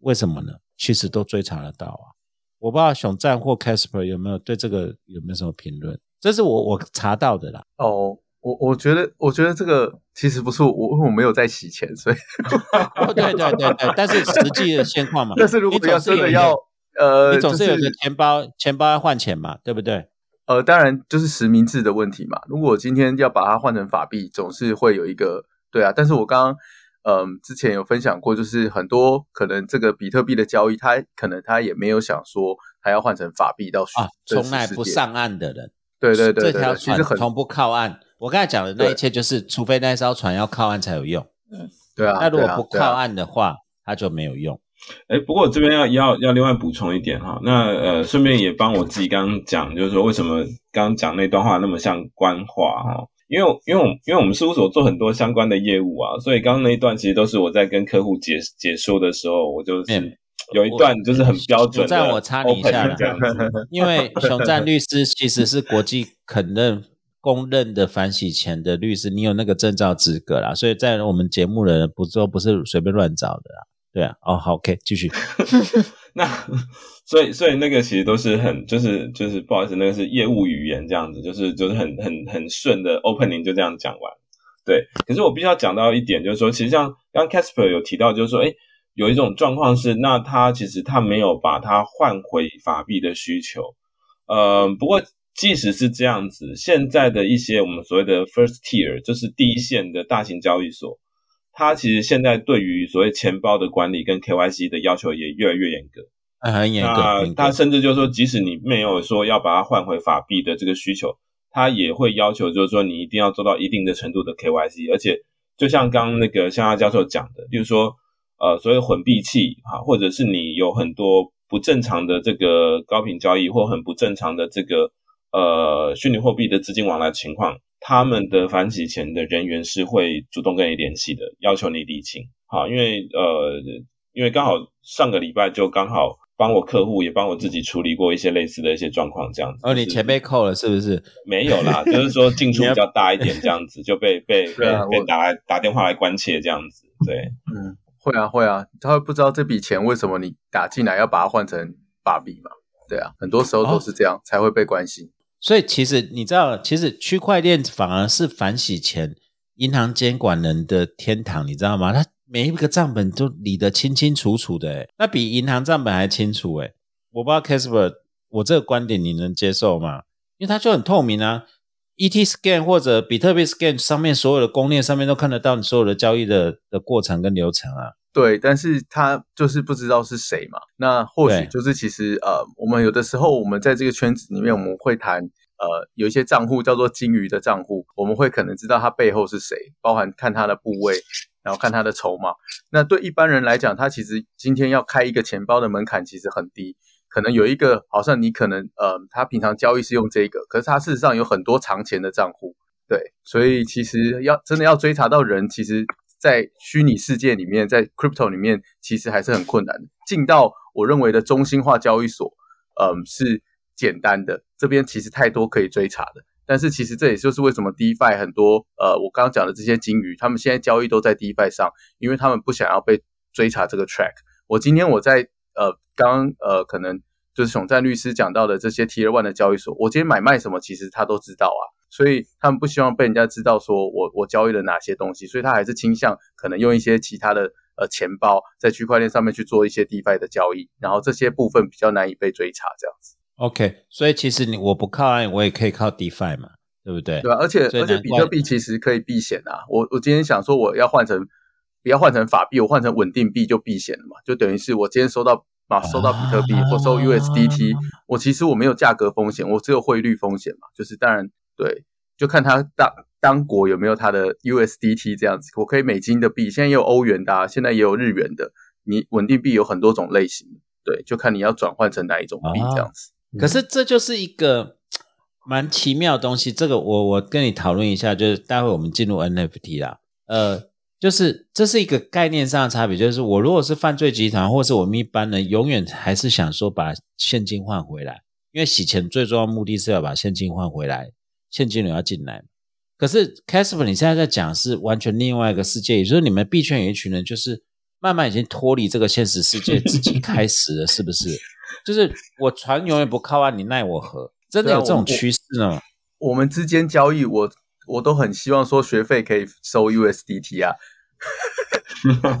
为什么呢？其实都追查得到啊！我不知道熊赞或 Casper 有没有对这个有没有什么评论？这是我我查到的啦。哦，我我觉得我觉得这个其实不是我，我没有在洗钱，所以对对对对，但是实际的现况嘛，但是如果要真的要呃，你总是有个钱包，钱包要换钱嘛，对不对？呃，当然就是实名制的问题嘛。如果今天要把它换成法币，总是会有一个对啊。但是我刚刚。嗯，之前有分享过，就是很多可能这个比特币的交易，他可能他也没有想说他要换成法币到啊，从来不上岸的人，对对对，这条船从不靠岸。我刚才讲的那一切，就是除非那艘船要靠岸才有用。嗯，对啊。那如果不靠岸的话，它就没有用。哎，不过这边要要要另外补充一点哈，那呃，顺便也帮我自己刚刚讲，就是说为什么刚刚讲那段话那么像官话哈。因为因为我因为我们事务所做很多相关的业务啊，所以刚刚那一段其实都是我在跟客户解解说的时候，我就是有一段就是很标准的。我插你一下，因为熊赞律师其实是国际肯认公认的反洗钱的律师，你有那个证照资格啦，所以在我们节目的人不做不是随便乱找的啦。对啊，哦，好，OK，继续。那。所以，所以那个其实都是很，就是就是不好意思，那个是业务语言这样子，就是就是很很很顺的 opening 就这样讲完。对，可是我必须要讲到一点，就是说，其实像刚 Casper 有提到，就是说，哎，有一种状况是，那他其实他没有把它换回法币的需求。呃，不过即使是这样子，现在的一些我们所谓的 first tier，就是第一线的大型交易所，它其实现在对于所谓钱包的管理跟 KYC 的要求也越来越严格。很严格，他甚至就是说，即使你没有说要把它换回法币的这个需求，他也会要求，就是说你一定要做到一定的程度的 KYC，而且就像刚那个香亚教授讲的，就是说，呃，所谓混币器啊，或者是你有很多不正常的这个高频交易或很不正常的这个呃虚拟货币的资金往来情况，他们的反洗钱的人员是会主动跟你联系的，要求你理清，好，因为呃，因为刚好上个礼拜就刚好。帮我客户也帮我自己处理过一些类似的一些状况，这样子。哦，你钱被扣了是不是？没有啦，就是说进出比较大一点，这样子就被被 被被打来打电话来关切这样子。对，嗯，会啊会啊，他会不知道这笔钱为什么你打进来要把它换成法币嘛？对啊，很多时候都是这样才会被关心。所以其实你知道，其实区块链反而是反洗钱银行监管人的天堂，你知道吗？它。每一个账本都理得清清楚楚的，诶那比银行账本还清楚，诶我不知道 Casper，我这个观点你能接受吗？因为它就很透明啊，ET Scan 或者比特币 Scan 上面所有的公链上面都看得到你所有的交易的的过程跟流程啊。对，但是他就是不知道是谁嘛。那或许就是其实呃，我们有的时候我们在这个圈子里面，我们会谈呃，有一些账户叫做金鱼的账户，我们会可能知道它背后是谁，包含看它的部位。然后看它的筹码，那对一般人来讲，他其实今天要开一个钱包的门槛其实很低，可能有一个好像你可能呃，他平常交易是用这个，可是他事实上有很多藏钱的账户，对，所以其实要真的要追查到人，其实，在虚拟世界里面，在 crypto 里面，其实还是很困难的。进到我认为的中心化交易所，嗯，是简单的，这边其实太多可以追查的。但是其实这也就是为什么 DeFi 很多呃，我刚刚讲的这些金鱼，他们现在交易都在 DeFi 上，因为他们不想要被追查这个 track。我今天我在呃，刚呃，可能就是熊赞律师讲到的这些 Tier One 的交易所，我今天买卖什么，其实他都知道啊，所以他们不希望被人家知道说我我交易了哪些东西，所以他还是倾向可能用一些其他的呃钱包在区块链上面去做一些 DeFi 的交易，然后这些部分比较难以被追查这样子。OK，所以其实你我不靠岸，我也可以靠 DeFi 嘛，对不对？对吧？而且而且比特币其实可以避险啊。我我今天想说我要换成不要换成法币，我换成稳定币就避险了嘛。就等于是我今天收到啊收到比特币或收 USDT，我其实我没有价格风险，我只有汇率风险嘛。就是当然对，就看它当当国有没有它的 USDT 这样子。我可以美金的币，现在也有欧元的，现在也有日元的。你稳定币有很多种类型，对，就看你要转换成哪一种币这样子。可是这就是一个蛮奇妙的东西，这个我我跟你讨论一下，就是待会我们进入 NFT 啦，呃，就是这是一个概念上的差别，就是我如果是犯罪集团，或是我们一般人，永远还是想说把现金换回来，因为洗钱最重要目的是要把现金换回来，现金流要进来。可是 Casper，你现在在讲是完全另外一个世界，也就是你们币圈有一群人，就是慢慢已经脱离这个现实世界，自己开始了，是不是？就是我船永远不靠岸，你奈我何？真的有这种趋势呢？我们之间交易，我我都很希望说学费可以收 USDT 啊，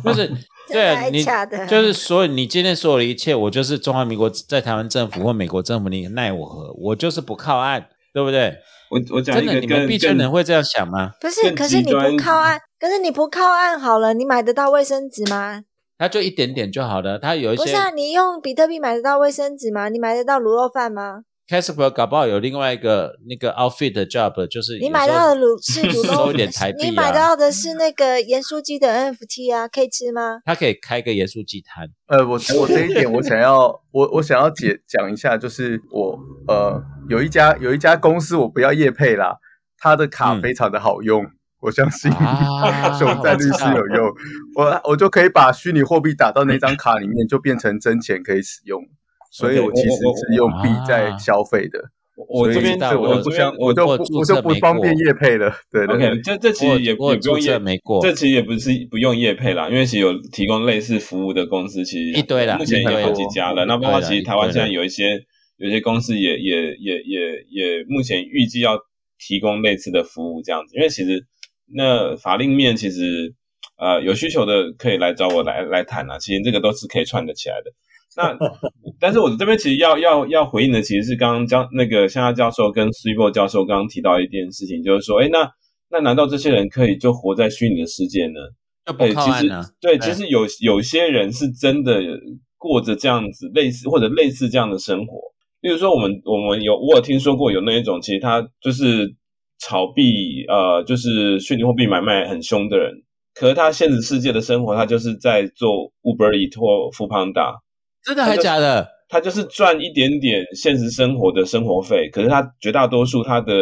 不是？对，你就是所以你今天所有的一切，我就是中华民国在台湾政府或美国政府，你奈我何？我就是不靠岸，对不对？我我讲真的，你们币圈人会这样想吗？不是，可是你不靠岸，可是你不靠岸好了，你买得到卫生纸吗？它就一点点就好了，它有一些。不是啊，你用比特币买得到卫生纸吗？你买得到卤肉饭吗？Casper 搞不好有另外一个那个 outfit job，就是你买到的卤是卤肉，收一点台币。你买到的是那个盐酥鸡的 NFT 啊，可以吃吗？他可以开个盐酥鸡摊。呃，我我这一点我想要我我想要解讲一下，就是我呃有一家有一家公司，我不要叶配啦，他的卡非常的好用，我相信熊战律师有用，我我就可以把虚拟货币打到那张卡里面，就变成真钱可以使用。所以我其实是用币在消费的。我这边我不想，我就不我就不方便业配了。对，OK，这这其实也也不用业，没过，这其实也不是不用业配啦，因为其实有提供类似服务的公司，其实一堆了，目前有好几家了。那包括其实台湾现在有一些有些公司也也也也也目前预计要提供类似的服务这样子。因为其实那法令面其实呃有需求的可以来找我来来谈啊，其实这个都是可以串得起来的。那，但是我这边其实要要要回应的，其实是刚刚教那个香亚教授跟 s i b o 教授刚刚提到一件事情，就是说，哎，那那难道这些人可以就活在虚拟的世界呢？对，其实对，其实有有些人是真的过着这样子类似或者类似这样的生活。例如说，我们我们有我有听说过有那一种，其实他就是炒币，呃，就是虚拟货币买卖很凶的人，可是他现实世界的生活，他就是在做 Uber E 或 f o o Panda。真的还假的？他就是赚一点点现实生活的生活费，可是他绝大多数他的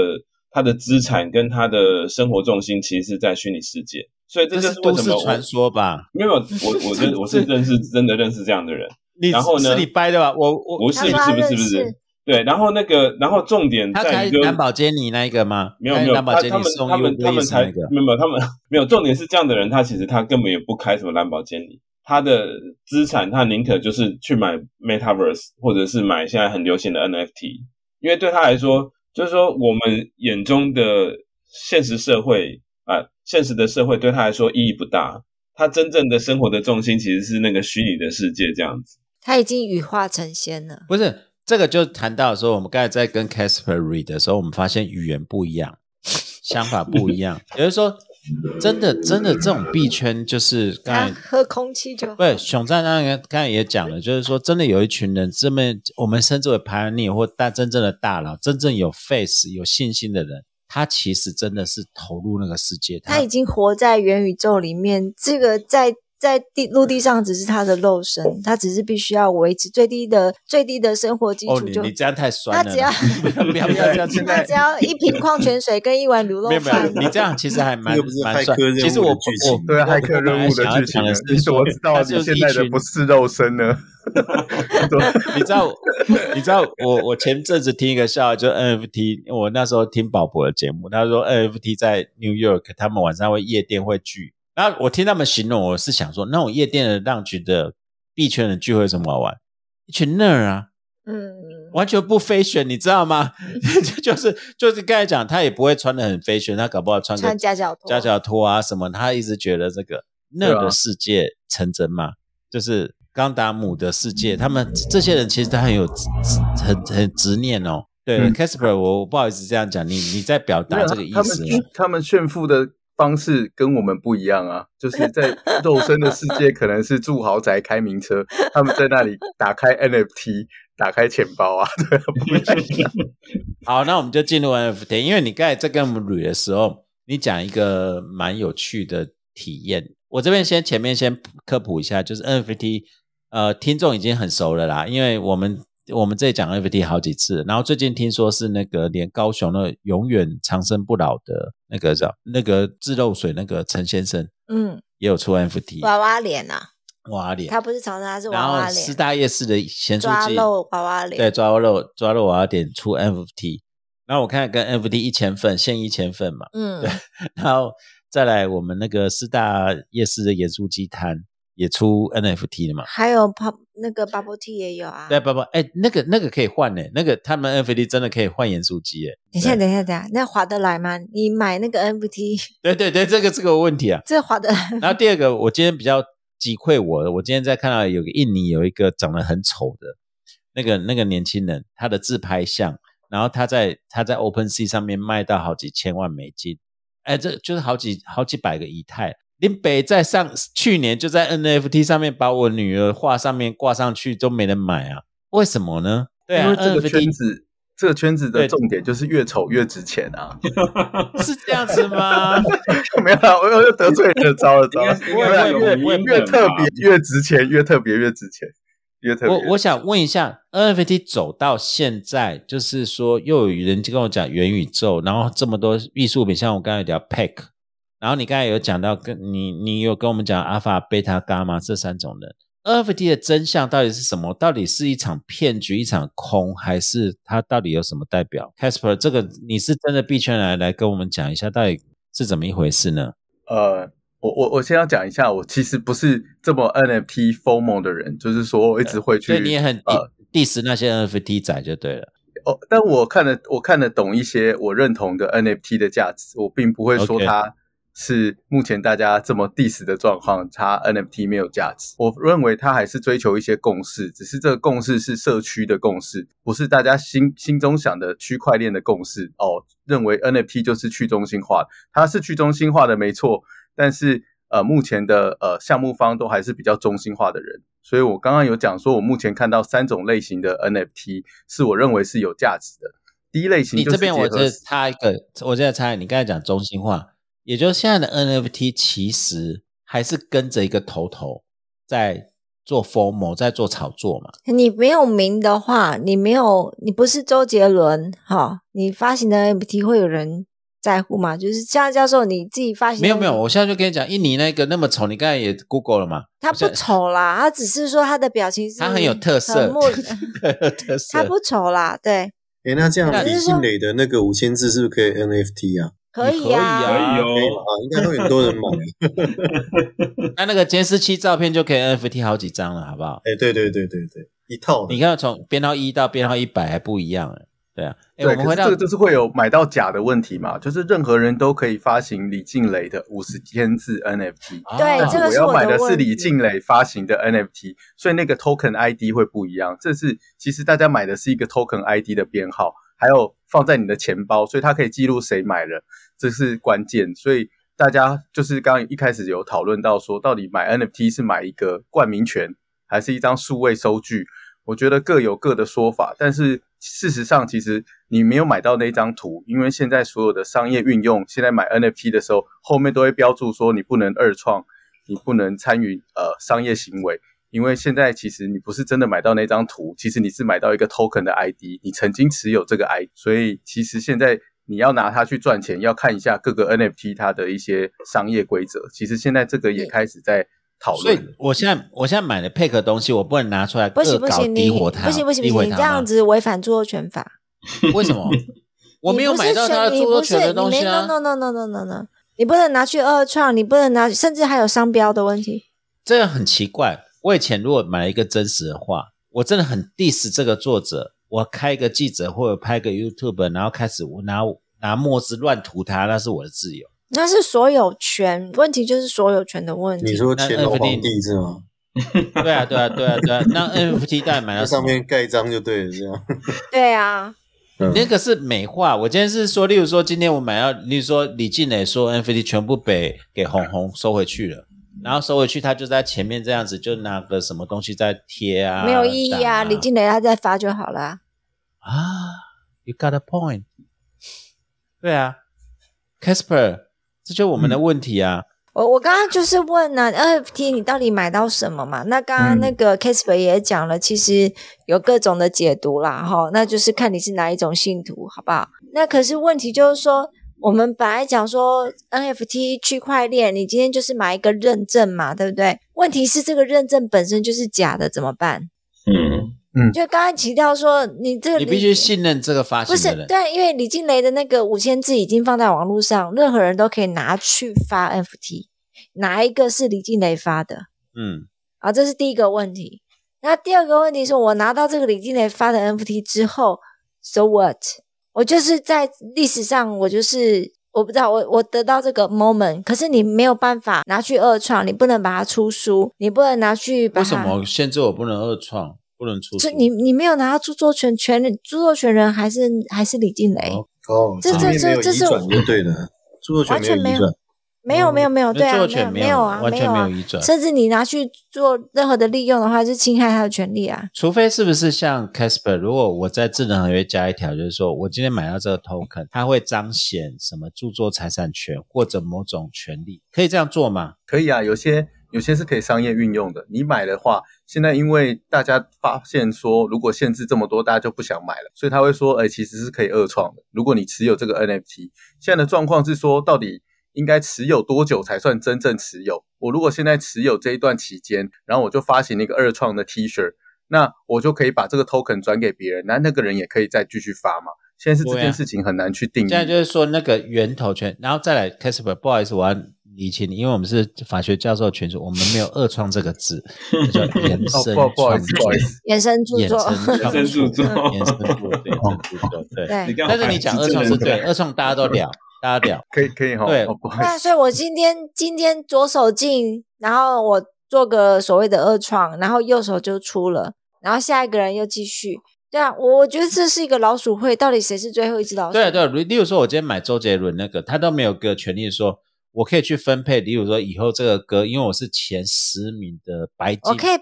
他的资产跟他的生活重心其实是在虚拟世界，所以这就是为什么传说吧？没有，我我认 我是认识真的认识这样的人。然后呢？是你掰的吧？我我不是不是不是不是对。然后那个然后重点在于蓝宝坚尼那一个吗？没有没有，他他们他们他们才没有没有他们没有重点是这样的人，他其实他根本也不开什么蓝宝坚尼。他的资产，他宁可就是去买 Metaverse，或者是买现在很流行的 NFT，因为对他来说，就是说我们眼中的现实社会啊，现实的社会对他来说意义不大。他真正的生活的重心其实是那个虚拟的世界，这样子。他已经羽化成仙了。不是这个，就谈到说，我们刚才在跟 Casper read 的时候，我们发现语言不一样，想法不一样，也就是说。真的，真的，这种币圈就是刚才喝空气就对。熊战那个刚才也讲了，就是说，真的有一群人，这么我们称之为 pioneer 或大真正的大佬，真正有 face 有信心的人，他其实真的是投入那个世界，他已经活在元宇宙里面。这个在。在地陆地上只是他的肉身，他只是必须要维持最低的最低的生活基础。就你这样太酸了。他只要 不要不要这样，他只要一瓶矿泉水跟一碗卤肉饭。你这样其实还蛮 蛮酸。其实我我对骇客任务的剧情，你怎么知道你现在的不是肉身呢？你知道你知道我我前阵子听一个笑话，就 NFT，我那时候听宝博的节目，他说 NFT 在 New York，他们晚上会夜店会聚。然后我听他们形容，我是想说，那种夜店的浪局的币圈的聚会怎么玩？一群 nerd 啊，嗯，完全不飞旋，你知道吗？就是就是刚才讲，他也不会穿的很飞旋，他搞不好穿个夹脚拖、夹脚拖啊什么。他一直觉得这个 nerd 的世界成真嘛，就是冈达姆的世界。他们这些人其实他很有很很执念哦。对，Casper，我不好意思这样讲，你你在表达这个意思？他们炫富的。方式跟我们不一样啊，就是在肉身的世界，可能是住豪宅、开名车，他们在那里打开 NFT、打开钱包啊。对 好，那我们就进入 NFT，因为你刚才在跟我们捋的时候，你讲一个蛮有趣的体验。我这边先前面先科普一下，就是 NFT，呃，听众已经很熟了啦，因为我们。我们这里讲 NFT 好几次，然后最近听说是那个连高雄的永远长生不老的那个叫那个自漏水那个陈先生，嗯，也有出 NFT 娃娃脸啊，娃娃脸，他不是长沙，他是然娃娃脸，后四大夜市的咸酥鸡，抓肉娃娃脸，对，抓肉抓肉娃娃脸出 NFT，然后我看跟 NFT 一千份，限一千份嘛，嗯，然后再来我们那个四大夜市的盐酥鸡摊也出 NFT 的嘛。还有泡那个 bubble tea 也有啊。对，，bubble，哎，那个那个可以换呢，那个他们 NFT 真的可以换盐酥鸡，哎，等一下，等一下，等一下，那划得来吗？你买那个 NFT，对对对，这个这个问题啊。这划得来？然后第二个，我今天比较击溃我的，我今天在看到有个印尼有一个长得很丑的那个那个年轻人，他的自拍像，然后他在他在 OpenSea 上面卖到好几千万美金，哎，这就是好几好几百个以太。林北在上去年就在 NFT 上面把我女儿画上面挂上去，都没人买啊，为什么呢？对啊因为这个圈，NFT 子，这个圈子的重点就是越丑越值钱啊！是这样子吗？没有啦，我又得罪人了，糟了糟了！越越特别越值钱，越特别越值钱，越特别。我我想问一下，NFT 走到现在，就是说又有人就跟我讲元宇宙，然后这么多艺术品，像我刚才聊 Pack，然后你刚才有讲到跟你你有跟我们讲阿法、贝塔、伽马这三种人，NFT 的真相到底是什么？到底是一场骗局、一场空，还是它到底有什么代表？Casper，这个你是真的币圈来来跟我们讲一下，到底是怎么一回事呢？呃，我我我先要讲一下，我其实不是这么 NFT FOMO 的人，就是说我一直会去，所以你也很呃 diss 那些 NFT 仔就对了。哦，但我看得我看得懂一些我认同的 NFT 的价值，我并不会说它是目前大家这么 diss 的状况，它 NFT 没有价值。我认为它还是追求一些共识，只是这个共识是社区的共识，不是大家心心中想的区块链的共识。哦，认为 NFT 就是去中心化的，它是去中心化的没错，但是呃，目前的呃项目方都还是比较中心化的人，所以我刚刚有讲说，我目前看到三种类型的 NFT 是我认为是有价值的。第一类型你就是这边我这结合插一个，我现在插，你刚才讲中心化，也就是现在的 NFT 其实还是跟着一个头头在做 formal，在做炒作嘛。你没有名的话，你没有，你不是周杰伦哈，你发行的 NFT 会有人在乎吗？就是像教授你自己发行的没有没有，我现在就跟你讲，印尼那个那么丑，你刚才也 Google 了嘛？他不丑啦，他只是说他的表情是他很有特色很 有特色。他不丑啦，对，诶，那这样李信磊的那个五千字是不是可以 NFT 啊？可以啊，可以哦，？应该会很多人买。那那个监视器照片就可以 NFT 好几张了，好不好？哎，对对对对对，一套你看从编号一到编号一百还不一样哎，对啊。我们回到这个就是会有买到假的问题嘛，就是任何人都可以发行李静蕾的五十千字 NFT，对这个我要买的是李静蕾发行的 NFT，所以那个 token ID 会不一样。这是其实大家买的是一个 token ID 的编号，还有放在你的钱包，所以它可以记录谁买了，这是关键。所以大家就是刚刚一开始有讨论到说，到底买 NFT 是买一个冠名权，还是一张数位收据？我觉得各有各的说法，但是事实上，其实你没有买到那张图，因为现在所有的商业运用，现在买 NFT 的时候，后面都会标注说你不能二创，你不能参与呃商业行为，因为现在其实你不是真的买到那张图，其实你是买到一个 token 的 ID，你曾经持有这个 ID，所以其实现在你要拿它去赚钱，要看一下各个 NFT 它的一些商业规则。其实现在这个也开始在讨所以论。我现在我现在买的配合东西，我不能拿出来不行不行，你不行不行不行，你这样子违反著作权法。为什么？我没有买到他的你不是著作权的东西你没啊。no no no no no no no，你不能拿去二创，你不能拿，甚至还有商标的问题。这个很奇怪。我以前如果买了一个真实的画，我真的很 diss 这个作者，我开一个记者或者拍个 YouTube，然后开始我拿拿墨汁乱涂它，那是我的自由。那是所有权问题，就是所有权的问题。你说那乾隆 NFT 皇帝是吗？对啊，对啊，对啊，对啊。那 NFT 到底买在到什么上面盖章就对了，这样。对啊，嗯那个是美化。我今天是说，例如说，今天我买到，例如说李静蕾说 NFT 全部被给红红收回去了，然后收回去，他就在前面这样子，就拿个什么东西在贴啊，没有意义啊。打李静蕾他再发就好了啊。啊，You got a point。对啊，Casper，这就是我们的问题啊。我我刚刚就是问呢、NFT 你到底买到什么嘛？那刚刚那个 Casper 也讲了，其实有各种的解读啦，哈，那就是看你是哪一种信徒，好不好？那可是问题就是说，我们本来讲说 NFT 区块链，你今天就是买一个认证嘛，对不对？问题是这个认证本身就是假的，怎么办？嗯嗯就刚才提到说，你这个你必须信任这个发不是行的人。对，因为李静蕾的那个五千字已经放在网络上，任何人都可以拿去发 NFT，哪一个是李静蕾发的？嗯，啊，这是第一个问题。那第二个问题是我拿到这个李静蕾发的 NFT 之后，so what？我就是在历史上，我就是我不知道，我我得到这个 moment，可是你没有办法拿去二创，你不能把它出书，你不能拿去把。为什么限制我不能二创，不能出书？就你你没有拿到著作权权著作权人还是还是李静蕾？哦这，这这这是对的，著作权完全没有没有移转。没有没有没有，对啊，没有权没有啊，完全没有啊没有移转甚至你拿去做任何的利用的话，是侵害他的权利啊。除非是不是像 Casper，如果我在智能合约加一条，就是说我今天买到这个 token，它会彰显什么著作财产权或者某种权利，可以这样做吗？可以啊，有些有些是可以商业运用的。你买的话，现在因为大家发现说，如果限制这么多，大家就不想买了，所以他会说，哎，其实是可以二创的。如果你持有这个 NFT，现在的状况是说，到底应该持有多久才算真正持有？我如果现在持有这一段期间，然后我就发行那个二创的 T 恤，那我就可以把这个 token 转给别人，那那个人也可以再继续发嘛。现在是这件事情很难去定义。现在就是说那个源头权，然后再来 Casper，不好意思，我要理清你，因为我们是法学教授群组，我们没有“二创”这个字，叫 延伸哦不不好意创思不好意作。思衍生著作，生衍生著作衍生著作，对，衍生著作，对。对你。刚好但是你讲二创是对，二创大家都聊，大家聊。可以可以哈，对那所以，我今天今天左手进，然后我做个所谓的二创，然后右手就出了，然后下一个人又继续。对啊，我我觉得这是一个老鼠会，到底谁是最后一只老鼠？对啊对啊，例例如说，我今天买周杰伦那个，他都没有个权利说，我可以去分配。例如说，以后这个歌，因为我是前十名的白金，我可以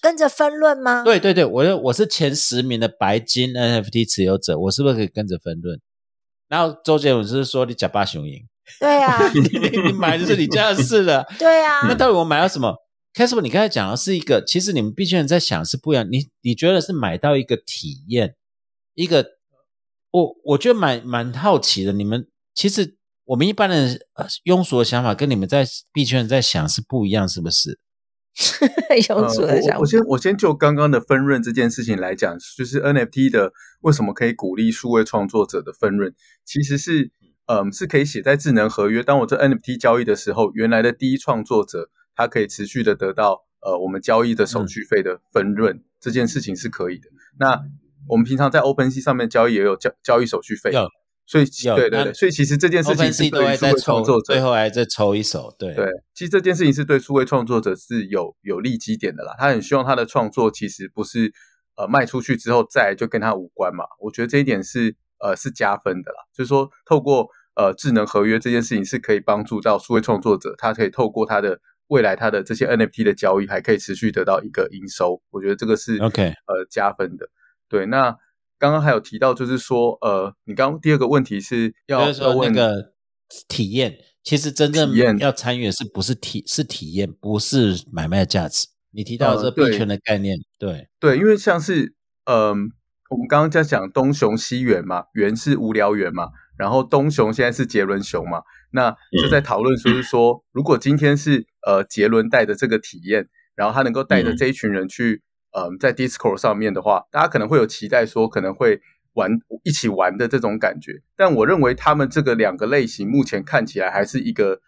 跟着分论吗？对对对，我我是前十名的白金 NFT 持有者，我是不是可以跟着分论？然后周杰伦是说你假巴雄鹰，对啊，你 你买的是你家的事了。对啊那，到底我买到什么 e r 你刚才讲的是一个，其实你们币圈人在想是不一样。你你觉得是买到一个体验，一个我我觉得蛮蛮好奇的。你们其实我们一般人呃庸俗的想法跟你们在币圈人在想是不一样，是不是？庸俗的想法呃我我。先我先就刚刚的分润这件事情来讲，就是 NFT 的为什么可以鼓励数位创作者的分润，其实是嗯是可以写在智能合约。当我这 NFT 交易的时候，原来的第一创作者他可以持续的得到呃我们交易的手续费的分润，这件事情是可以的。那我们平常在 OpenSea 上面交易也有交交易手续费，有所以对对对，所以其实这件事情是对数位创作，者最后还在抽一手，对对，其实这件事情是对数位创作者是有有利基点的啦。他很希望他的创作其实不是呃卖出去之后再就跟他无关嘛。我觉得这一点是呃是加分的啦。就是说，透过呃智能合约这件事情是可以帮助到数位创作者，他可以透过他的未来他的这些 NFT 的交易，还可以持续得到一个营收。我觉得这个是 OK 呃加分的。对，那刚刚还有提到就是说呃，你刚刚第二个问题是要就是说那要问个体验，其实真正体验要参与的是不是体是体验，不是买卖的价值。你提到呃这币圈的概念，对，对，因为像是嗯，我们刚刚在讲东熊西元嘛，元是无聊园嘛，然后东熊现在是杰伦熊嘛，那就在讨论说是说，如果今天是呃杰伦带着这个体验，然后他能够带着嗯。这一群人去，嗯、在 Discord 上面的话，大家可能会有期待说可能会玩一起玩的这种感觉，但我认为他们这个两个类型目前看起来还是一个。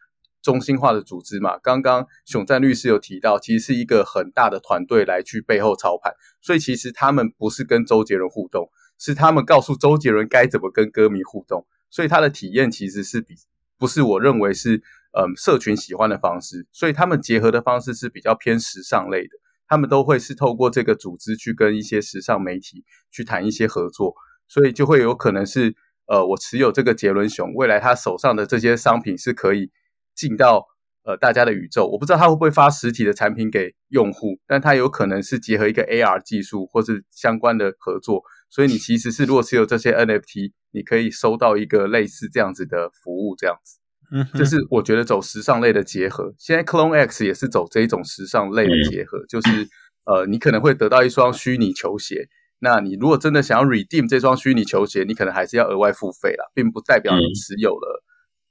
中心化的组织嘛，刚刚熊赞律师有提到，其实是一个很大的团队来去背后操盘，所以其实他们不是跟周杰伦互动，是他们告诉周杰伦该怎么跟歌迷互动，所以他的体验其实是比不是我认为是嗯社群喜欢的方式，所以他们结合的方式是比较偏时尚类的，他们都会是透过这个组织去跟一些时尚媒体去谈一些合作，所以就会有可能是呃我持有这个杰伦熊，未来他手上的这些商品是可以进到呃大家的宇宙，我不知道他会不会发实体的产品给用户，但他有可能是结合一个 AR 技术或是相关的合作，所以你其实是如果持有这些 NFT，你可以收到一个类似这样子的服务，这样子，嗯哼，这是我觉得走时尚类的结合。现在 Clone X 也是走这一种时尚类的结合，就是呃你可能会得到一双虚拟球鞋。那你如果真的想要 redeem 这双虚拟球鞋，你可能还是要额外付费啦，并不代表你嗯持有了。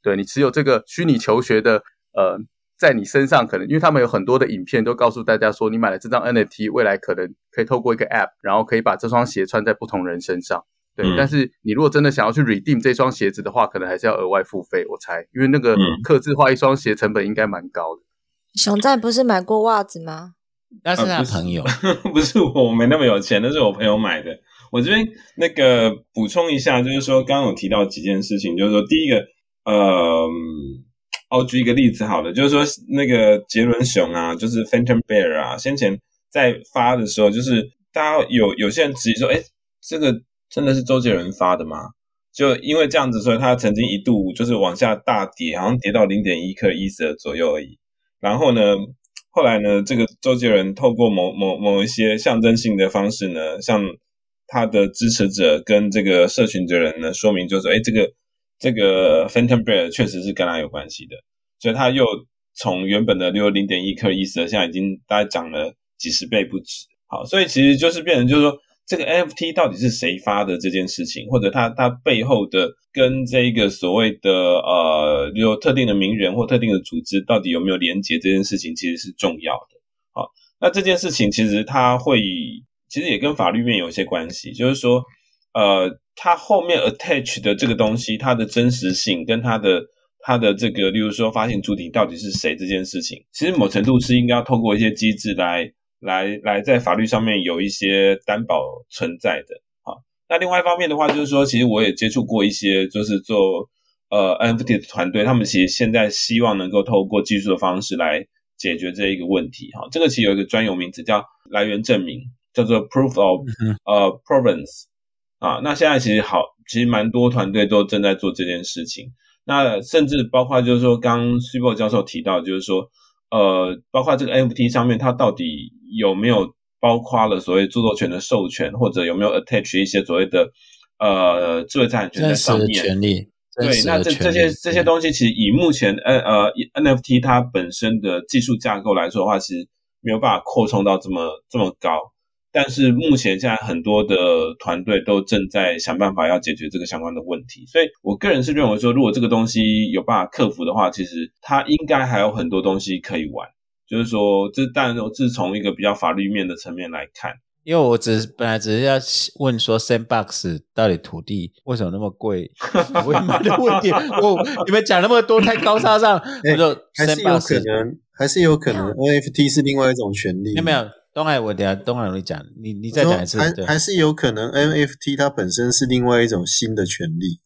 对你持有这个虚拟球鞋的呃在你身上可能，因为他们有很多的影片都告诉大家说，你买了这张 NFT，未来可能可以透过一个 App，然后可以把这双鞋穿在不同人身上。对，但是你如果真的想要去 redeem 这双鞋子的话，可能还是要额外付费。我猜，因为那个刻字化一双鞋成本应该蛮高的。熊赞不是买过袜子吗？那是他朋友，不是我，我没那么有钱，那是我朋友买的。我这边那个补充一下，就是说刚刚有提到几件事情，就是说第一个，呃，我举一个例子好了，就是说那个杰伦熊啊，就是 Phantom Bear 啊，先前在发的时候，就是大家有有些人质疑说，哎，这个。真的是周杰伦发的吗？就因为这样子，所以他曾经一度就是往下大跌，好像跌到零点一克一折左右而已。然后呢，后来呢，这个周杰伦透过某某某一些象征性的方式呢，向他的支持者跟这个社群的人呢说明，就是哎，这个这个 Phantom Bear 确实是跟他有关系的，所以他又从原本的六零点一克伊瑟，现在已经大概涨了几十倍不止。好，所以其实就是变成就是说。这个 NFT 到底是谁发的这件事情，或者它它背后的跟这个所谓的呃，有特定的名人或特定的组织到底有没有连接这件事情，其实是重要的。好，那这件事情其实它会，其实也跟法律面有一些关系，就是说，呃，它后面 attach 的这个东西，它的真实性跟它的它的这个，例如说发行主体到底是谁这件事情，其实某程度是应该要透过一些机制来。来来，在法律上面有一些担保存在的啊。那另外一方面的话，就是说，其实我也接触过一些，就是做呃 NFT 的团队，他们其实现在希望能够透过技术的方式来解决这一个问题哈。这个其实有一个专有名词叫来源证明，叫做 Proof of 呃 Provenance 啊。那现在其实好，其实蛮多团队都正在做这件事情。那甚至包括就是说，刚 Super 教授提到，就是说。呃，包括这个 NFT 上面，它到底有没有包括了所谓著作权的授权，或者有没有 attach 一些所谓的呃智慧财产权在上面？权利。对，那这这些这些东西，其实以目前 N 呃 NFT 它本身的技术架构来说的话，其实没有办法扩充到这么这么高。但是目前现在很多的团队都正在想办法要解决这个相关的问题，所以我个人是认为说，如果这个东西有办法克服的话，其实它应该还有很多东西可以玩。就是说，这当然是从一个比较法律面的层面来看。因为我只是本来只是要问说，Sandbox 到底土地为什么那么贵？我买的问题，我你们讲那么多太高大上，我就还是有可能，还是有可能 NFT 是另外一种权利，有没有？东海，我等下东海我你讲，你你再讲一次，还还是有可能 NFT 它本身是另外一种新的权利。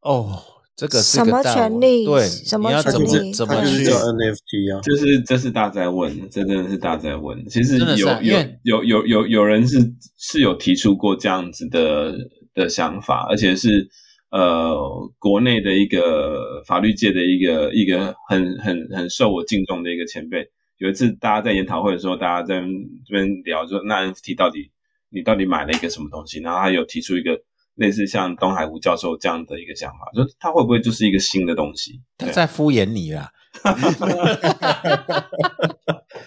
哦，这个什么权利？对，什么权利？怎么去叫 NFT 啊？就是这是大在问，这真的是大在问。其实有有有有有有人是是有提出过这样子的的想法，而且是呃国内的一个法律界的一个一个很很很受我敬重的一个前辈。有一次，大家在研讨会的时候，大家在这边聊，说那 NFT 到底你到底买了一个什么东西？然后他有提出一个类似像东海吴教授这样的一个想法，就他会不会就是一个新的东西？他在敷衍你啦！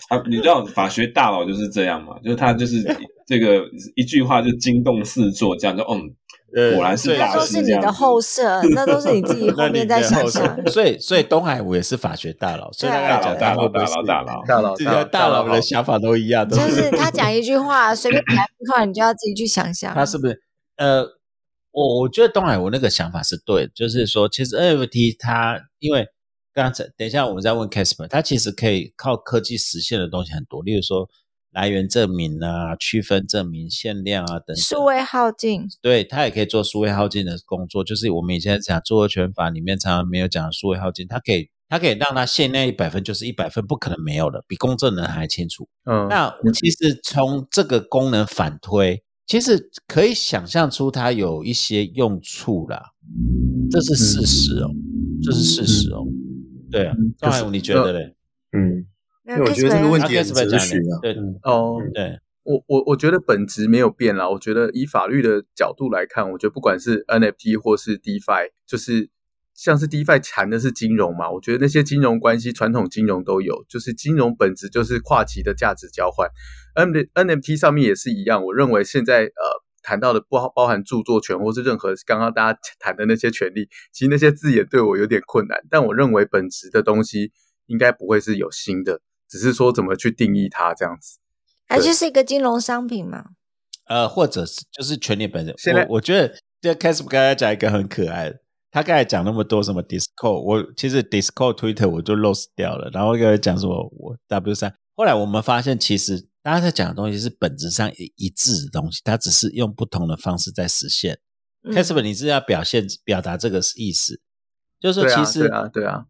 啊，你知道法学大佬就是这样嘛？就是他就是 这个一句话就惊动四座，这样就嗯。果然是那都是你的后设，那都是你自己 后面在想象。所以，所以东海吴也是法学大佬，所以大佬、大佬、大佬、大佬、大佬、这个大佬的想法都一样。就是他讲一句话，随便讲一句话，你就要自己去想象。他是不是？呃，我我觉得东海我那个想法是对，就是说，其实 NFT 它因为刚才等一下我们再问 Casper，它其实可以靠科技实现的东西很多，例如说。来源证明啊，区分证明、限量啊等等，数位耗尽，对它也可以做数位耗尽的工作。就是我们以前讲著作权法里面常常没有讲数位耗尽，它可以它可以让它限量一百分就是一百分，不可能没有的，比公证人还清楚。嗯，那其实从这个功能反推，其实可以想象出它有一些用处啦，这是事实哦，这是事实哦。对啊，张海武你觉得嘞？嗯。因为我觉得这个问题是哲学啊，对哦，对我我我觉得本质没有变啦。我觉得以法律的角度来看，我觉得不管是 NFT 或是 DeFi，就是像是 DeFi 谈的是金融嘛，我觉得那些金融关系传统金融都有，就是金融本质就是跨级的价值交换。N NFT 上面也是一样，我认为现在呃谈到的不包含著作权或是任何刚刚大家谈的那些权利，其实那些字眼对我有点困难，但我认为本质的东西。应该不会是有新的，只是说怎么去定义它这样子。它就是一个金融商品嘛？呃，或者是就是权利本身。现在我觉得这 c a s p 刚才讲一个很可爱的，他刚才讲那么多什么 Discord，我其实 Discord Twitter 我就 lost 掉了，然后刚才讲什么我 W 三，后来我们发现其实大家在讲的东西是本质上一一致的东西，它只是用不同的方式在实现。c a s p 你是要表现表达这个意思，就是说其实对啊，对啊。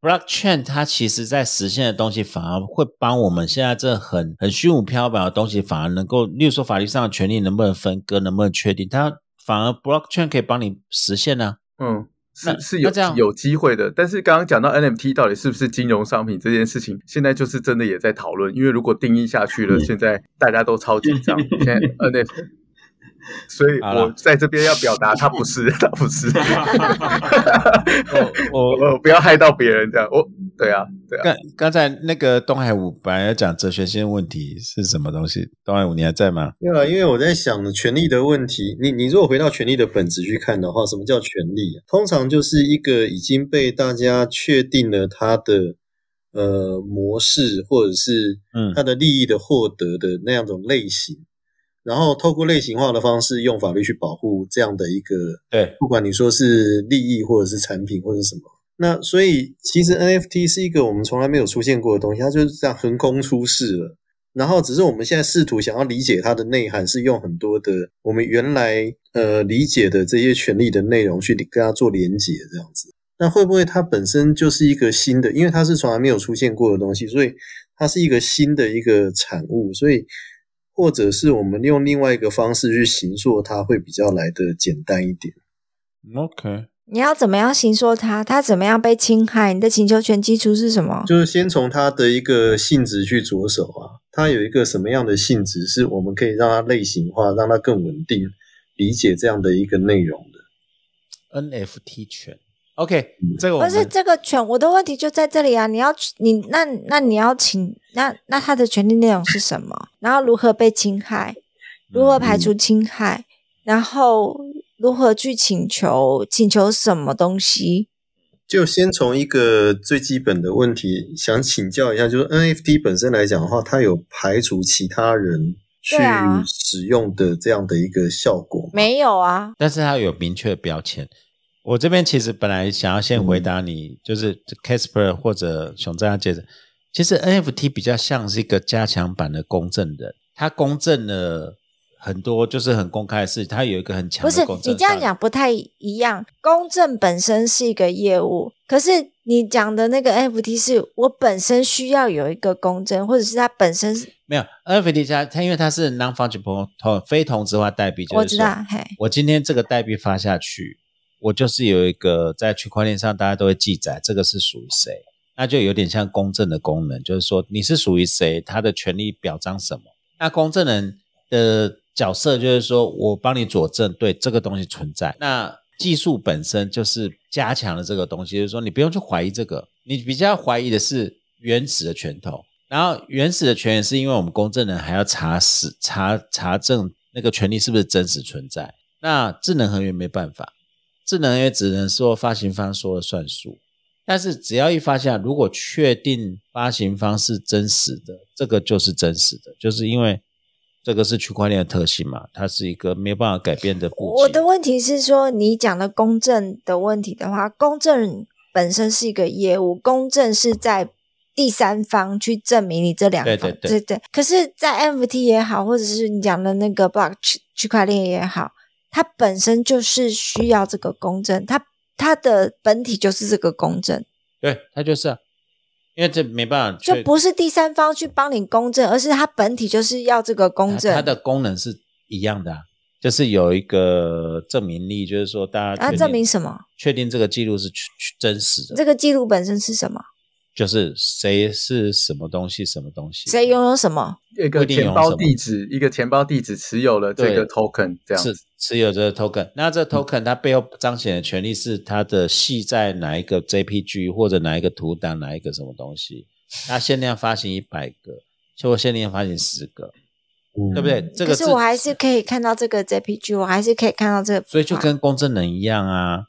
Blockchain 它其实在实现的东西，反而会帮我们现在这很很虚无缥缈的东西，反而能够，例如说法律上的权利能不能分割，能不能确定，它反而 Blockchain 可以帮你实现呢？嗯，是是有有机会的。但是刚刚讲到 NFT 到底是不是金融商品这件事情，现在就是真的也在讨论，因为如果定义下去了，现在大家都超紧张。现在 NFT。所以我在这边要表达，他不是，他不是。我我不要害到别人，这样。我对啊，对啊。刚刚才那个东海武本来要讲哲学性问题是什么东西？东海武，你还在吗？对啊，因为我在想权力的问题。你你如果回到权力的本质去看的话，什么叫权力？通常就是一个已经被大家确定了它的呃模式，或者是嗯它的利益的获得的那样种类型。然后透过类型化的方式，用法律去保护这样的一个，对，不管你说是利益或者是产品或者什么，那所以其实 NFT 是一个我们从来没有出现过的东西，它就是这样横空出世了。然后只是我们现在试图想要理解它的内涵，是用很多的我们原来呃理解的这些权利的内容去跟它做连接，这样子。那会不会它本身就是一个新的？因为它是从来没有出现过的东西，所以它是一个新的一个产物，所以。或者是我们用另外一个方式去形塑它，会比较来的简单一点。OK，你要怎么样形塑它？它怎么样被侵害？你的请求权基础是什么？就是先从它的一个性质去着手啊。它有一个什么样的性质，是我们可以让它类型化，让它更稳定理解这样的一个内容的 NFT 权。OK，这个不是这个权，我的问题就在这里啊！你要你那那你要请那那他的权利内容是什么？然后如何被侵害？如何排除侵害？然后如何去请求？请求什么东西？就先从一个最基本的问题想请教一下，就是 NFT 本身来讲的话，它有排除其他人去使用的这样的一个效果？没有啊，但是它有明确的标签。我这边其实本来想要先回答你，就是 Casper 或者熊这样接着。其实 NFT 比较像是一个加强版的公证人，它公证了很多，就是很公开的事，它有一个很强的公。不是你这样讲不太一样，公证本身是一个业务，可是你讲的那个 NFT 是我本身需要有一个公证，或者是它本身是没有 NFT 它它因为它是 non-fungible 同非同质化代币，我知道，嘿，我今天这个代币发下去。我就是有一个在区块链上，大家都会记载这个是属于谁，那就有点像公证的功能，就是说你是属于谁，他的权利表彰什么。那公证人的角色就是说我帮你佐证，对这个东西存在。那技术本身就是加强了这个东西，就是说你不用去怀疑这个，你比较怀疑的是原始的拳头。然后原始的权源是因为我们公证人还要查实查查证那个权利是不是真实存在。那智能合约没办法。智能也只能说发行方说了算数，但是只要一发现，如果确定发行方是真实的，这个就是真实的，就是因为这个是区块链的特性嘛，它是一个没有办法改变的步我的问题是说，你讲的公正的问题的话，公正本身是一个业务，公正是在第三方去证明你这两方，对对对对。可是，在 NFT 也好，或者是你讲的那个 block 区区块链也好。它本身就是需要这个公证，它它的本体就是这个公证，对，它就是啊，因为这没办法，就不是第三方去帮你公证，而是它本体就是要这个公证，它的功能是一样的，就是有一个证明力，就是说大家啊，证明什么？确定这个记录是真实的，这个记录本身是什么？就是谁是什么东西，什么东西，谁拥有什么？一个钱包地址，一个钱包地址持有了这个 token，这样是持有这个 token。那这 token 它背后彰显的权利是它的系在哪一个 JPG 或者哪一个图档，哪一个什么东西？它限量发行一百个，就限量发行十个，对不对？这个是我还是可以看到这个 JPG，我还是可以看到这个，所以就跟公证人一样啊。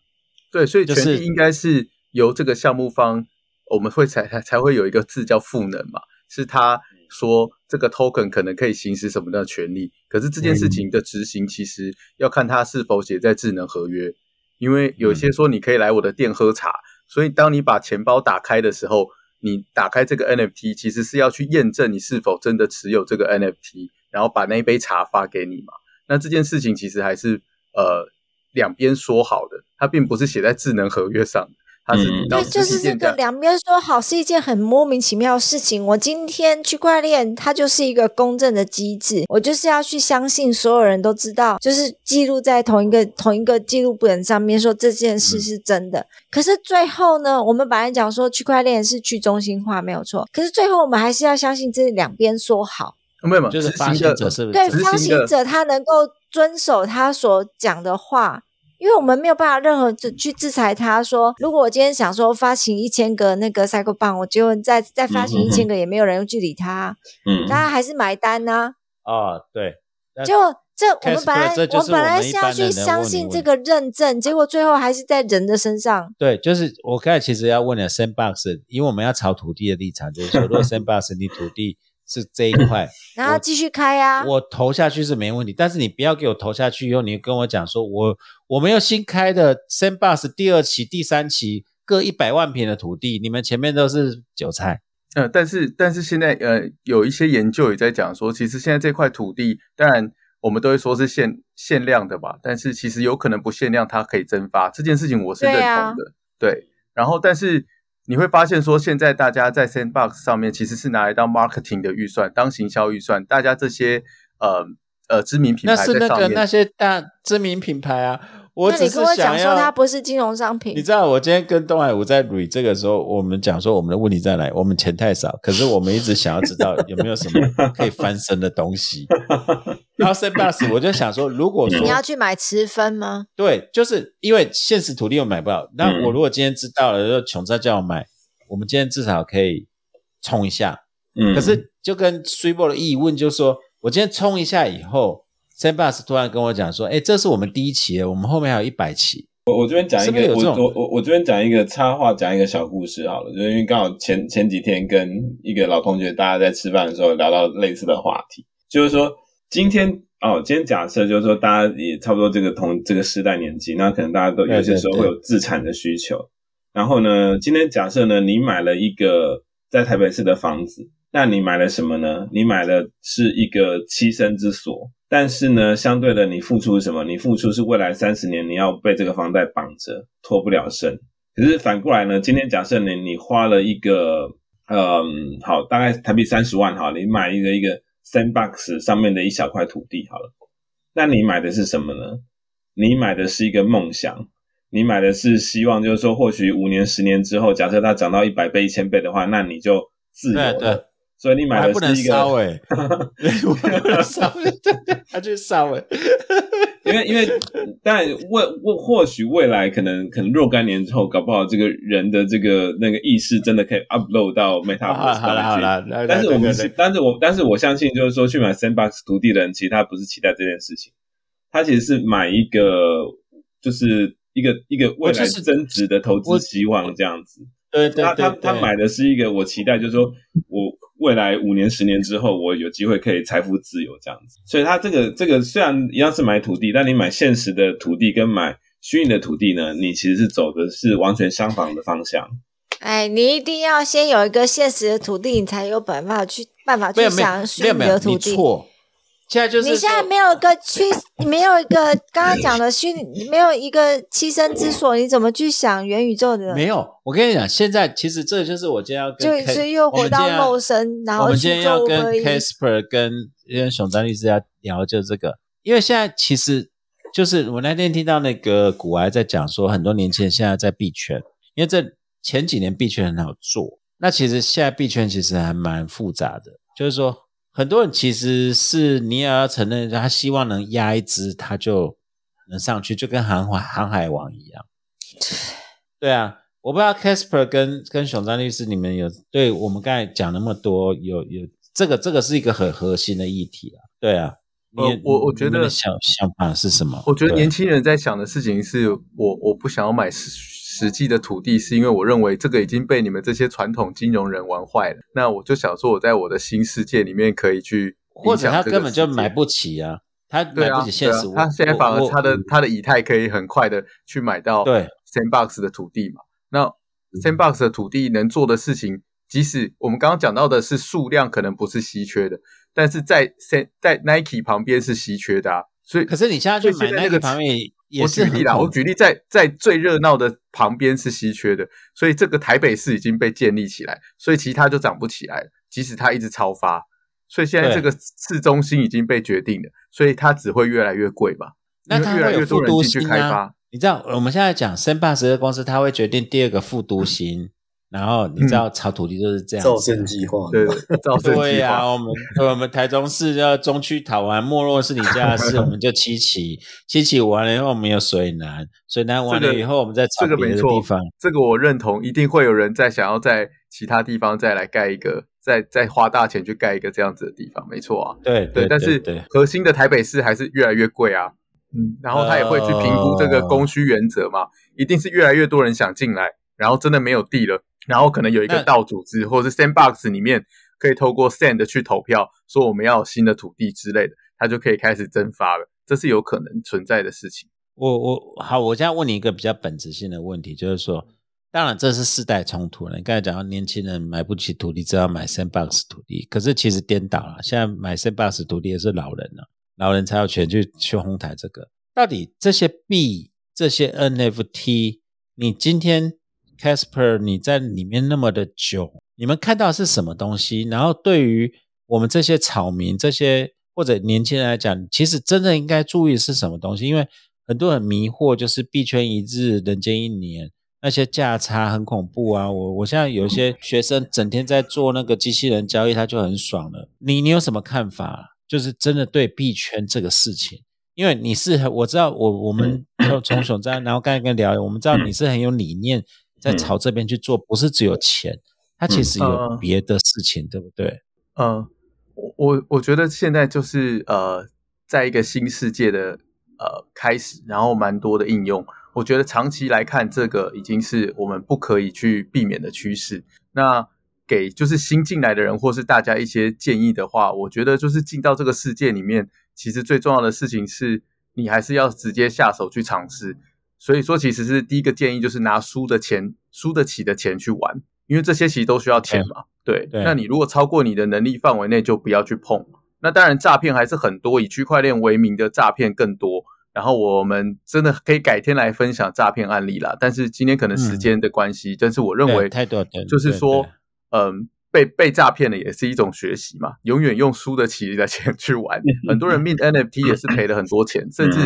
对，所以权利应该是由这个项目方。我们会才才才会有一个字叫赋能嘛，是他说这个 token 可能可以行使什么的权利，可是这件事情的执行其实要看它是否写在智能合约，因为有些说你可以来我的店喝茶，所以当你把钱包打开的时候，你打开这个 NFT 其实是要去验证你是否真的持有这个 NFT，然后把那一杯茶发给你嘛。那这件事情其实还是呃两边说好的，它并不是写在智能合约上。对，就是这个两边说好是一件很莫名其妙的事情。我今天区块链它就是一个公正的机制，我就是要去相信所有人都知道，就是记录在同一个同一个记录本上面说这件事是真的。可是最后呢，我们本来讲说区块链是去中心化没有错，可是最后我们还是要相信这两边说好，没有没有，就是发行者是不是？对，发行者他能够遵守他所讲的话。因为我们没有办法任何去制裁他，说如果我今天想说发行一千个那个 Cycle 棒，我就再再发行一千个，也没有人去理他，嗯，大家还是买单呢。哦，对，就这我们本来我本来是要去相信这个认证，结果最后还是在人的身上。对，就是我刚才其实要问的 Sandbox，因为我们要炒土地的立场，就是说，如果 Sandbox 你土地。是这一块，然后继续开呀。我投下去是没问题，但是你不要给我投下去以后，你跟我讲说，我我们要新开的 Sandbox 第二期、第三期各一百万平的土地，你们前面都是韭菜。嗯，但是但是现在呃，有一些研究也在讲说，其实现在这块土地，当然我们都会说是限限量的吧，但是其实有可能不限量，它可以蒸发。这件事情我是认同的，对。然后但是。你会发现，说现在大家在 Sandbox 上面其实是拿来当 marketing 的预算，当行销预算。大家这些呃呃知名品牌那是那个那些大知名品牌啊。我只是想说，它不是金融商品。你知道，我今天跟东海武在捋这个时候，我们讲说我们的问题在哪？我们钱太少，可是我们一直想要知道有没有什么可以翻身的东西。然后 Sandbox，我就想说，如果说你要去买持分吗？对，就是因为现实土地我买不到。那我如果今天知道了，就穷在叫我买，我们今天至少可以冲一下。嗯。可是就跟 s u p e r 的疑问，就是说我今天冲一下以后。Sandbox 突然跟我讲说：“哎，这是我们第一期，我们后面还有一百期。”我我这边讲一个，我我我我这边讲一个插话，讲一个小故事好了。就是因为刚好前前几天跟一个老同学，大家在吃饭的时候聊到类似的话题，就是说今天哦，今天假设就是说大家也差不多这个同这个时代年纪，那可能大家都有些时候会有自产的需求。然后呢，今天假设呢，你买了一个在台北市的房子，那你买了什么呢？你买的是一个栖身之所。但是呢，相对的，你付出什么？你付出是未来三十年你要被这个房贷绑着，脱不了身。可是反过来呢，今天假设你你花了一个，嗯，好，大概台币三十万，好，你买一个一个 sandbox 上面的一小块土地，好了，那你买的是什么呢？你买的是一个梦想，你买的是希望，就是说，或许五年、十年之后，假设它涨到一百倍、一千倍的话，那你就自由了。所以你买的是一个，烧哎，不能烧，他去烧哎，因为因为，但未未或许未来可能可能若干年之后，搞不好这个人的这个那个意识真的可以 upload 到 Metaverse 好了好了，但是我们但是我但是我相信，就是说去买 Sandbox 土地的人，其实他不是期待这件事情，他其实是买一个就是一个一个未来增值的投资希望这样子。对对，他他他买的是一个我期待，就是说我。未来五年、十年之后，我有机会可以财富自由这样子。所以，他这个这个虽然一样是买土地，但你买现实的土地跟买虚拟的土地呢，你其实是走的是完全相反的方向。哎，你一定要先有一个现实的土地，你才有办法去办法去想虚拟的土地。错。现在就是你现在没有一个去，没有一个刚刚讲的虚拟，没有一个栖身之所，你怎么去想元宇宙的？没有，我跟你讲，现在其实这就是我今天要跟，就是又回到肉身，然后我们今天要跟 Casper 跟跟熊丹律师要聊就这个，因为现在其实就是我那天听到那个古埃在讲说，很多年轻人现在在币圈，因为这前几年币圈很好做，那其实现在币圈其实还蛮复杂的，就是说。很多人其实是你也要承认，他希望能压一只，他就能上去，就跟航海航海王一样。对啊，我不知道 Casper 跟跟熊张律师，你们有对我们刚才讲那么多，有有这个这个是一个很核心的议题啊。对啊，我我我觉得想想法是什么？我觉得年轻人在想的事情是我我不想要买实实际的土地，是因为我认为这个已经被你们这些传统金融人玩坏了。那我就想说，我在我的新世界里面可以去，或者他根本就买不起啊，他买不起现实。他现在反而他的他的以太可以很快的去买到对 Sandbox 的土地嘛？那 Sandbox 的土地能做的事情，即使我们刚刚讲到的是数量可能不是稀缺的，但是在 San 在 Nike 旁边是稀缺的啊。所以，可是你现在去买那个旁边，我举例啦，我举例在在最热闹的旁边是稀缺的，所以这个台北市已经被建立起来，所以其他就涨不起来了。即使它一直超发，所以现在这个市中心已经被决定了，所以它只会越来越贵吧？那它会有复都新啊？你知道我们现在讲申霸十二公司，它会决定第二个复都新。然后你知道炒土地就是这样，造镇计划，对，造 镇对呀。我们我们台中市要中区讨完，没落是你家的事，我们就七期，七期完了以后，我们有水南，水南完了以后，我们再炒别的地方。这个我认同，一定会有人在想要在其他地方再来盖一个，再再花大钱去盖一个这样子的地方，没错啊。对对，但是核心的台北市还是越来越贵啊。嗯，然后他也会去评估这个供需原则嘛，一定是越来越多人想进来，然后真的没有地了。然后可能有一个道组织，或者是 Sandbox 里面可以透过 Sand 去投票，说我们要有新的土地之类的，它就可以开始蒸发了。这是有可能存在的事情。我我好，我现在问你一个比较本质性的问题，就是说，当然这是世代冲突了。你刚才讲到年轻人买不起土地，只要买 Sandbox 土地，可是其实颠倒了，现在买 Sandbox 土地也是老人了，老人才有权去去哄抬这个。到底这些币、这些 NFT，你今天？Casper，你在里面那么的久，你们看到是什么东西？然后对于我们这些草民、这些或者年轻人来讲，其实真的应该注意是什么东西？因为很多人迷惑，就是币圈一日，人间一年，那些价差很恐怖啊！我我现在有些学生整天在做那个机器人交易，他就很爽了。你你有什么看法？就是真的对币圈这个事情，因为你是我知道，我我们 从熊在，然后刚才跟聊，我们知道你是很有理念。在朝这边去做，不是只有钱，它其实有别的事情，对不对？嗯，我我我觉得现在就是呃，在一个新世界的呃开始，然后蛮多的应用。我觉得长期来看，这个已经是我们不可以去避免的趋势。那给就是新进来的人，或是大家一些建议的话，我觉得就是进到这个世界里面，其实最重要的事情是你还是要直接下手去尝试。所以说，其实是第一个建议，就是拿输的钱、输得起的钱去玩，因为这些其实都需要钱嘛。对，那你如果超过你的能力范围内，就不要去碰。那当然，诈骗还是很多，以区块链为名的诈骗更多。然后我们真的可以改天来分享诈骗案例啦。但是今天可能时间的关系，但是我认为太多，就是说，嗯。被被诈骗的也是一种学习嘛，永远用输得起的钱去玩。很多人命 NFT 也是赔了很多钱，甚至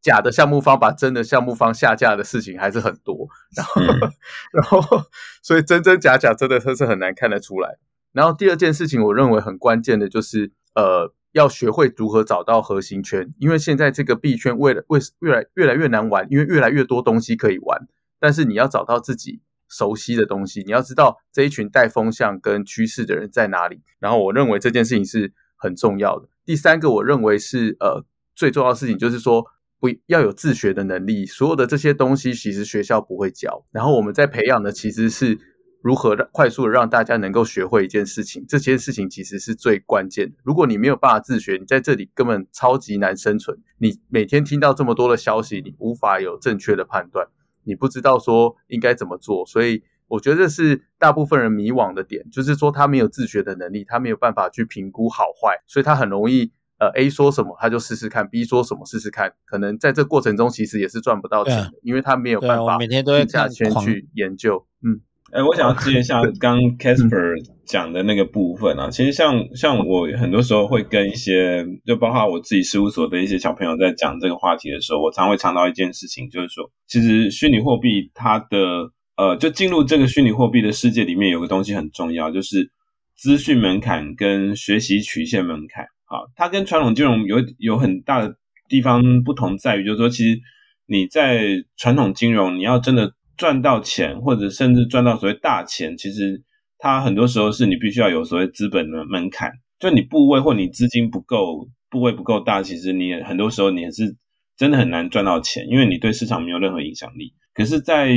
假的项目方把真的项目方下架的事情还是很多。然后，然后，所以真真假假真的都是很难看得出来。然后第二件事情，我认为很关键的就是，呃，要学会如何找到核心圈，因为现在这个币圈为了为越来越来越难玩，因为越来越多东西可以玩，但是你要找到自己。熟悉的东西，你要知道这一群带风向跟趋势的人在哪里。然后我认为这件事情是很重要的。第三个，我认为是呃最重要的事情，就是说不要有自学的能力。所有的这些东西其实学校不会教。然后我们在培养的其实是如何让快速的让大家能够学会一件事情。这件事情其实是最关键的。如果你没有办法自学，你在这里根本超级难生存。你每天听到这么多的消息，你无法有正确的判断。你不知道说应该怎么做，所以我觉得是大部分人迷惘的点，就是说他没有自学的能力，他没有办法去评估好坏，所以他很容易呃 A 说什么他就试试看，B 说什么试试看，可能在这过程中其实也是赚不到钱的，因为他没有办法每天都在下圈去研究，嗯。哎，我想要接一下刚 Casper 讲的那个部分啊，其实像像我很多时候会跟一些，就包括我自己事务所的一些小朋友在讲这个话题的时候，我常会尝到一件事情，就是说，其实虚拟货币它的呃，就进入这个虚拟货币的世界里面，有个东西很重要，就是资讯门槛跟学习曲线门槛。好，它跟传统金融有有很大的地方不同，在于就是说，其实你在传统金融，你要真的。赚到钱，或者甚至赚到所谓大钱，其实它很多时候是你必须要有所谓资本的门槛，就你部位或你资金不够，部位不够大，其实你很多时候你也是真的很难赚到钱，因为你对市场没有任何影响力。可是，在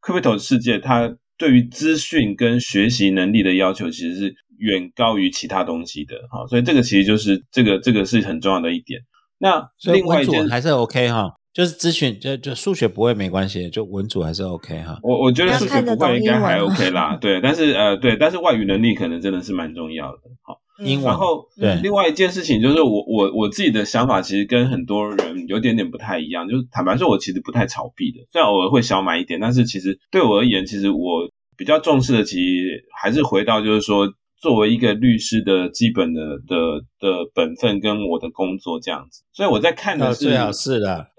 crypto 世界它对于资讯跟学习能力的要求，其实是远高于其他东西的。好，所以这个其实就是这个这个是很重要的一点。那另外一件还是 OK 哈。就是咨询，就就数学不会没关系，就文组还是 OK 哈。我我觉得数学不会应该还 OK 啦，对。但是呃，对，但是外语能力可能真的是蛮重要的。好，英文。然后对，另外一件事情就是我我我自己的想法其实跟很多人有点点不太一样，就是坦白说，我其实不太炒币的，虽然偶尔会小买一点，但是其实对我而言，其实我比较重视的，其实还是回到就是说。作为一个律师的基本的的的本分跟我的工作这样子，所以我在看的是最好是的，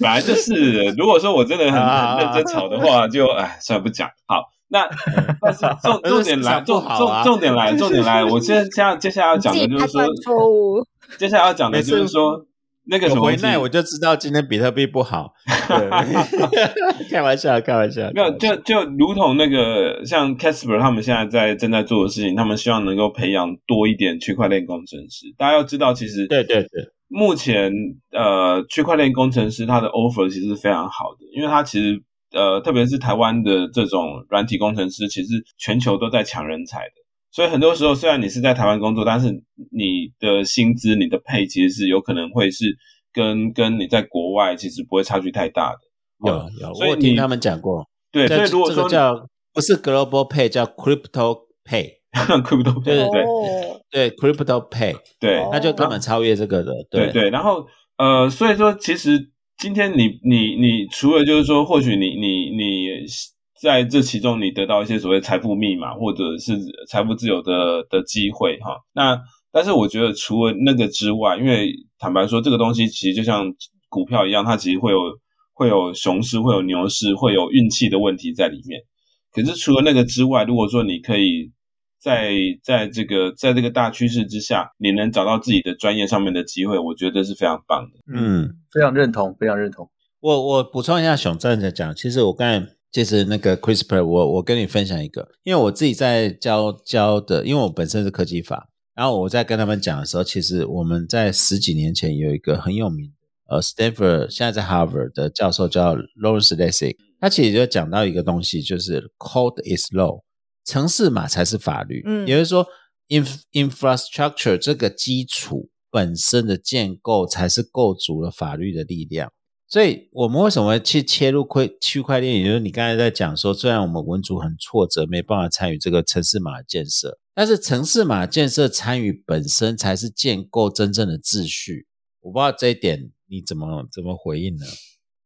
本来就是。如果说我真的很很认真吵的话，就哎算了不讲。好，那 但是重重点来，重重重点来，重点来。我现在现在 接下来要讲的就是说，接下来要讲的就是说。那个回奈我就知道今天比特币不好 开玩笑，开玩笑。没有，就就如同那个像 Casper 他们现在在正在做的事情，他们希望能够培养多一点区块链工程师。大家要知道，其实对对对，目前呃区块链工程师他的 offer 其实是非常好的，因为他其实呃特别是台湾的这种软体工程师，其实全球都在抢人才的。所以很多时候，虽然你是在台湾工作，但是你的薪资、你的配其实是有可能会是跟跟你在国外其实不会差距太大的。有有，我听他们讲过。对，所以如果说叫不是 global pay，叫 crypto pay，crypto 对对对对 crypto pay，对，那就根本超越这个的。对对，然后呃，所以说其实今天你你你除了就是说，或许你你你。在这其中，你得到一些所谓财富密码，或者是财富自由的的机会，哈。那但是我觉得，除了那个之外，因为坦白说，这个东西其实就像股票一样，它其实会有会有熊市，会有牛市，会有运气的问题在里面。可是除了那个之外，如果说你可以在在这个在这个大趋势之下，你能找到自己的专业上面的机会，我觉得是非常棒的。嗯，非常认同，非常认同。我我补充一下，熊站在讲，其实我刚才。就是那个 CRISPR，我我跟你分享一个，因为我自己在教教的，因为我本身是科技法，然后我在跟他们讲的时候，其实我们在十几年前有一个很有名的，呃，Stanford 现在在 Harvard 的教授叫 Lawrence Lessig，他其实就讲到一个东西，就是 Code is law，城市码才是法律，嗯，也就是说，inf infrastructure 这个基础本身的建构才是构筑了法律的力量。所以我们为什么去切入区区块链？也就是你刚才在讲说，虽然我们文组很挫折，没办法参与这个城市码建设，但是城市码建设参与本身才是建构真正的秩序。我不知道这一点你怎么怎么回应呢？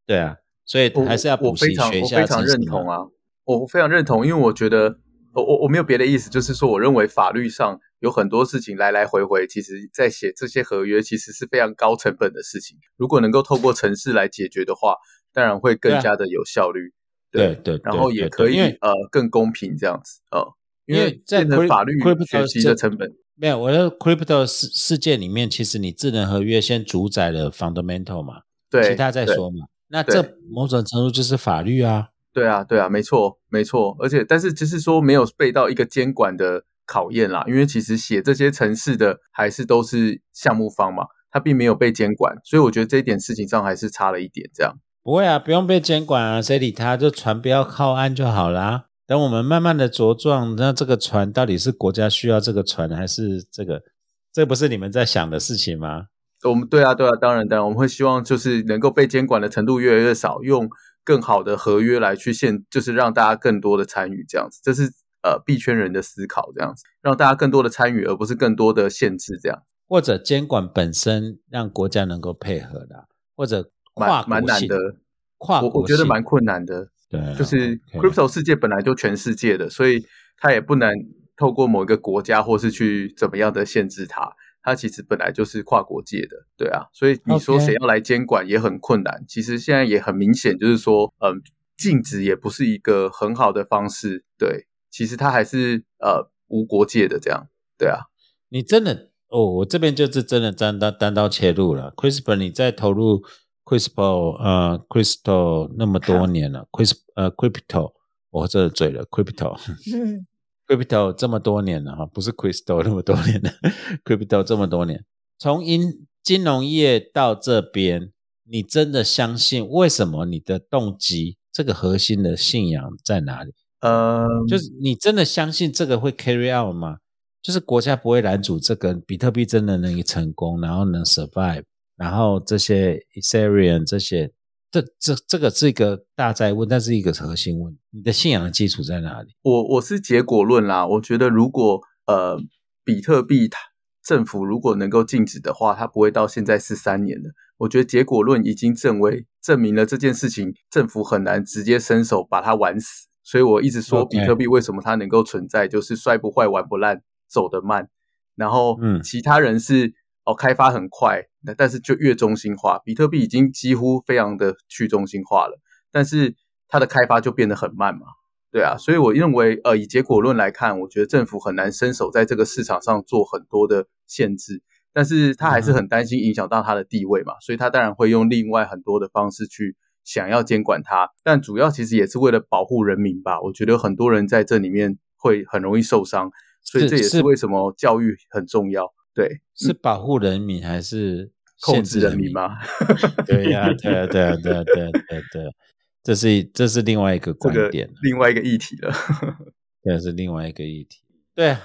对啊，所以还是要补习学一下。我非常认同啊，我非常认同，因为我觉得我我我没有别的意思，就是说我认为法律上。有很多事情来来回回，其实在写这些合约，其实是非常高成本的事情。如果能够透过城市来解决的话，当然会更加的有效率。对对，然后也可以呃更公平这样子啊，因为在法律学习的成本没有。我的 crypto 世世界里面，其实你智能合约先主宰了 fundamental 嘛，对，其他再说嘛。那这某种程度就是法律啊。对啊，对啊，没错，没错。而且，但是就是说没有被到一个监管的。考验啦，因为其实写这些城市的还是都是项目方嘛，他并没有被监管，所以我觉得这一点事情上还是差了一点。这样不会啊，不用被监管啊，谁理他？就船不要靠岸就好啦。等我们慢慢的茁壮，那这个船到底是国家需要这个船，还是这个？这不是你们在想的事情吗？我们对啊，对啊，当然，当然，我们会希望就是能够被监管的程度越来越少，用更好的合约来去限，就是让大家更多的参与这样子，这是。呃，币圈人的思考这样子，让大家更多的参与，而不是更多的限制这样，或者监管本身让国家能够配合的，或者跨蛮难的，跨我我觉得蛮困难的，对，就是 crypto 世界本来就全世界的，所以它也不能透过某一个国家或是去怎么样的限制它，它其实本来就是跨国界的，对啊，所以你说谁要来监管也很困难，其实现在也很明显，就是说，嗯，禁止也不是一个很好的方式，对。其实它还是呃无国界的这样，对啊，你真的哦，我这边就是真的单刀单刀切入了。CRISPR，你在投入 CRISPR 呃 Crystal 那么多年了，CRISP 呃 Crypto，我这嘴了 Crypto，Crypto 这么多年了哈，不是 Crystal 那么多年了，Crypto 这么多年，从银金融业到这边，你真的相信？为什么你的动机，这个核心的信仰在哪里？呃，就是你真的相信这个会 carry out 吗？就是国家不会拦阻这个比特币真的能成功，然后能 survive，然后这些 Ethereum 这些，这这这个是一个大灾问，但是一个核心问，你的信仰的基础在哪里？我我是结果论啦，我觉得如果呃比特币它政府如果能够禁止的话，它不会到现在是三年的。我觉得结果论已经证为证明了这件事情，政府很难直接伸手把它玩死。所以我一直说比特币为什么它能够存在，就是摔不坏、玩不烂、走得慢。然后，嗯，其他人是哦开发很快，那但是就越中心化。比特币已经几乎非常的去中心化了，但是它的开发就变得很慢嘛。对啊，所以我认为，呃，以结果论来看，我觉得政府很难伸手在这个市场上做很多的限制。但是他还是很担心影响到他的地位嘛，所以他当然会用另外很多的方式去想要监管它，但主要其实也是为了保护人民吧。我觉得很多人在这里面会很容易受伤，所以这也是为什么教育很重要。对，是保护人民还是控制人民吗？对呀，对啊，对啊，对啊，对对对，这是这是另外一个观点，另外一个议题了。这是另外一个议题。对。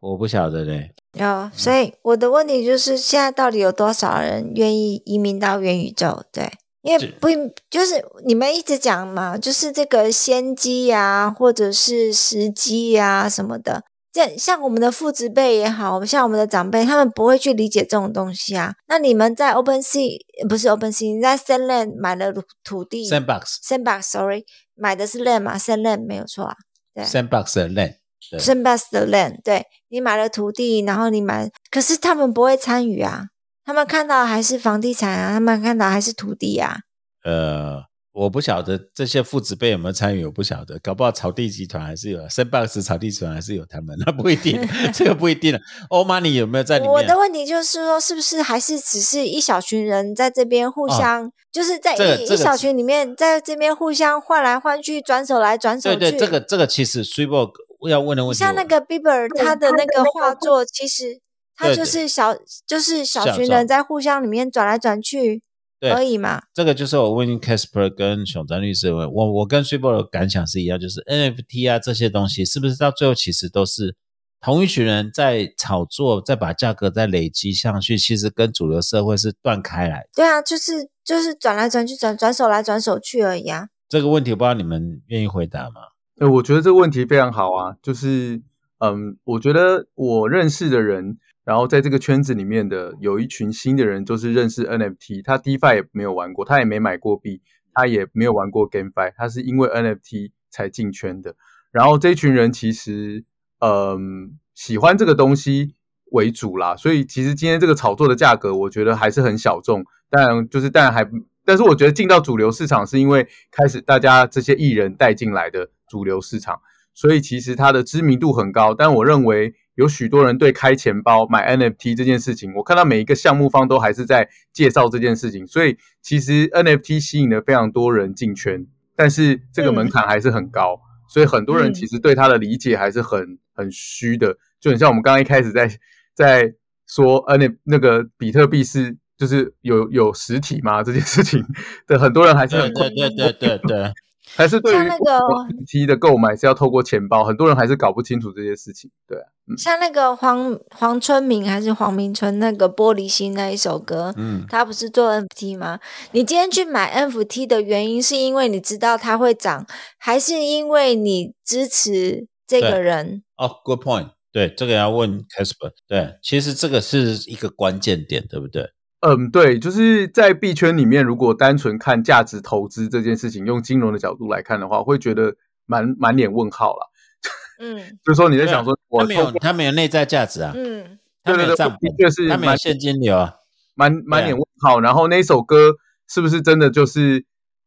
我不晓得嘞，有，所以我的问题就是，现在到底有多少人愿意移民到元宇宙？对，因为不就是你们一直讲嘛，就是这个先机呀，或者是时机呀什么的。这像我们的父子辈也好，像我们的长辈，他们不会去理解这种东西啊。那你们在 Open Sea 不是 Open Sea，你在 Sandland 买了土地，Sandbox，Sandbox，Sorry，买的是 Land 嘛，Sandland 没有错啊，对，Sandbox 的 Land。生 best 的 land，对你买了土地，然后你买，可是他们不会参与啊，他们看到还是房地产啊，他们看到还是土地啊。呃，我不晓得这些父子辈有没有参与，我不晓得，搞不好草地集团还是有，生 box 草地集团还是有他们，那不一定，这个不一定了。欧 money 有没有在里面？我的问题就是说，是不是还是只是一小群人在这边互相，就是在一一小群里面，在这边互相换来换去，转手来转手去。对对，这个这个其实 s u p e 我要问的问题，像那个 Bieber 他的那个画作，其实他就是小，就是小群人在互相里面转来转去，而已嘛？这个就是我问 Casper 跟熊詹律师问，我我跟 s u p e 的感想是一样，就是 NFT 啊这些东西，是不是到最后其实都是同一群人在炒作，再把价格再累积上去，其实跟主流社会是断开来。对啊，就是就是转来转去，转转手来转手去而已啊。这个问题，我不知道你们愿意回答吗？呃，我觉得这个问题非常好啊，就是，嗯，我觉得我认识的人，然后在这个圈子里面的有一群新的人，就是认识 NFT，他 DeFi 也没有玩过，他也没买过币，他也没有玩过 GameFi，他是因为 NFT 才进圈的。然后这群人其实，嗯，喜欢这个东西为主啦，所以其实今天这个炒作的价格，我觉得还是很小众，但就是但还。但是我觉得进到主流市场是因为开始大家这些艺人带进来的主流市场，所以其实它的知名度很高。但我认为有许多人对开钱包买 NFT 这件事情，我看到每一个项目方都还是在介绍这件事情，所以其实 NFT 吸引了非常多人进圈，但是这个门槛还是很高，所以很多人其实对它的理解还是很很虚的。就很像我们刚刚一开始在在说 N 那个比特币是。就是有有实体吗？这件事情 的很多人还是很对对对对对，还是对于那个 T 的购买是要透过钱包，很多人还是搞不清楚这些事情。对啊，像那个黄黄春明还是黄明春那个玻璃心那一首歌，嗯，他不是做 NFT 吗？你今天去买 NFT 的原因是因为你知道它会涨，还是因为你支持这个人？哦，Good point。对，这个要问 Casper。对，其实这个是一个关键点，对不对？嗯，对，就是在币圈里面，如果单纯看价值投资这件事情，用金融的角度来看的话，会觉得满满脸问号了。嗯，就是说你在想说，我没有他没有内在价值啊。嗯，对对对，的确是他没有现金流啊，满满脸问号。然后那首歌是不是真的就是，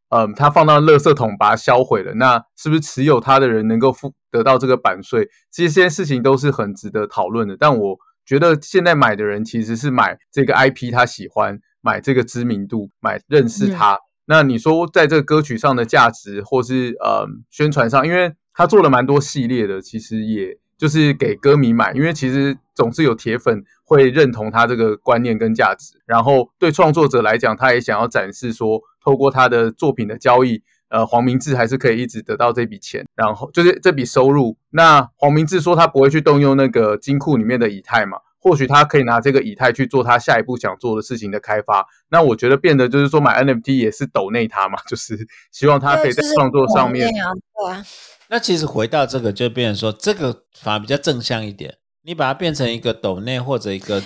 嗯，他放到垃圾桶把它销毁了？那是不是持有它的人能够付得到这个版税？其实这些事情都是很值得讨论的。但我。觉得现在买的人其实是买这个 IP，他喜欢买这个知名度，买认识他。那你说在这个歌曲上的价值，或是呃宣传上，因为他做了蛮多系列的，其实也就是给歌迷买，因为其实总是有铁粉会认同他这个观念跟价值。然后对创作者来讲，他也想要展示说，透过他的作品的交易，呃，黄明志还是可以一直得到这笔钱，然后就是这笔收入。那黄明志说他不会去动用那个金库里面的以太嘛？或许他可以拿这个以太去做他下一步想做的事情的开发。那我觉得变得就是说买 NFT 也是抖内他嘛，就是希望他可以在创作上面。对啊。那其实回到这个，就变成说这个反而比较正向一点。你把它变成一个抖内或者一个。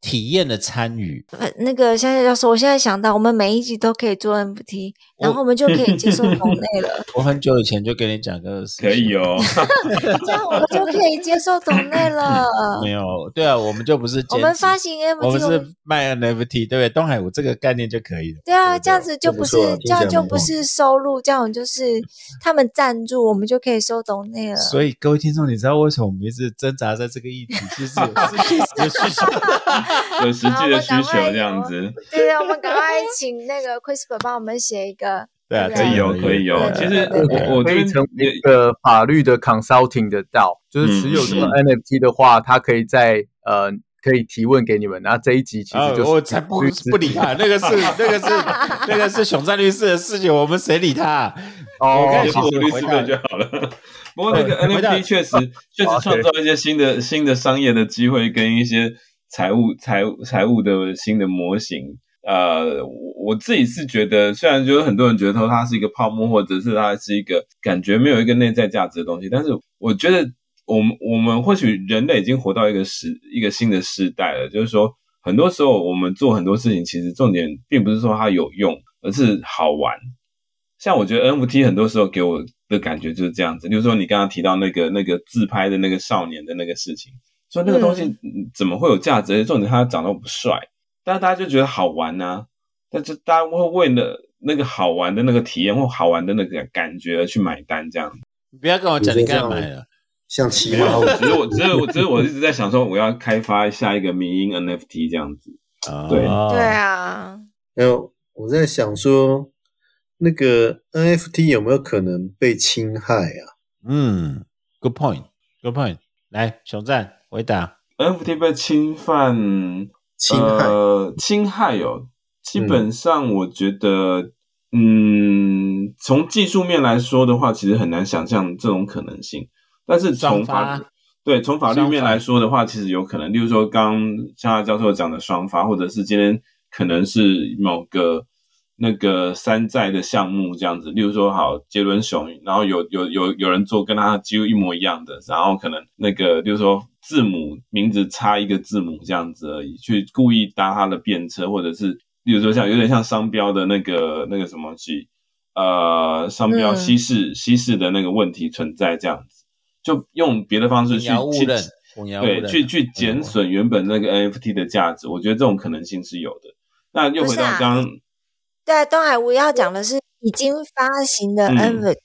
体验的参与，呃，那个香香教授，我现在想到，我们每一集都可以做 NFT，然后我们就可以接受抖内了。我很久以前就跟你讲个事，可以哦，这样我们就可以接受抖内了。没有，对啊，我们就不是我们发行 NFT，我们是卖 NFT，对不对？东海，我这个概念就可以了。对啊，这样子就不是这样就不是收入，这样就是他们赞助，我们就可以收抖内了。所以各位听众，你知道为什么我们一直挣扎在这个议题？其实有需求。有实际的需求这样子，对对，我们赶快请那个 CRISPR 帮我们写一个，对啊，可以有，可以有。其实我我可以成为一个法律的 consulting 的道，就是持有这个 NFT 的话，他可以在呃可以提问给你们。然后这一集其实就是我才不不理他，那个是那个是那个是熊战律师的事情，我们谁理他？哦，我就做律师的就好了。不过那个 NFT 确实确实创造一些新的新的商业的机会跟一些。财务、财务、财务的新的模型，呃，我自己是觉得，虽然就是很多人觉得说它是一个泡沫，或者是它是一个感觉没有一个内在价值的东西，但是我觉得，我们我们或许人类已经活到一个时一个新的时代了，就是说，很多时候我们做很多事情，其实重点并不是说它有用，而是好玩。像我觉得 NFT 很多时候给我的感觉就是这样子，比如说你刚刚提到那个那个自拍的那个少年的那个事情。说那个东西怎么会有价值？重点他长得不帅，但是大家就觉得好玩呐。但是大家会为了那个好玩的那个体验或好玩的那个感觉而去买单，这样。你不要跟我讲你干买了，像奇葩。只是我，只是我，只是我一直在想说，我要开发下一个民营 NFT 这样子。对对啊。还有我在想说，那个 NFT 有没有可能被侵害啊？嗯，Good point，Good point。来，熊赞。回答 NFT 被侵犯，侵害，侵害哦。基本上，我觉得，嗯，从技术面来说的话，其实很难想象这种可能性。但是从法对从法律面来说的话，其实有可能。例如说，刚像教授讲的双发，或者是今天可能是某个。那个山寨的项目这样子，例如说好杰伦熊，然后有有有有人做跟他几乎一模一样的，然后可能那个，例如说字母名字差一个字母这样子而已，去故意搭他的便车，或者是比如说像有点像商标的那个那个什么去，呃，商标稀释稀释的那个问题存在这样子，就用别的方式去去对去去减损原本那个 NFT 的价值，我觉得这种可能性是有的。那又回到刚。对，东海吴要讲的是已经发行的 NFT，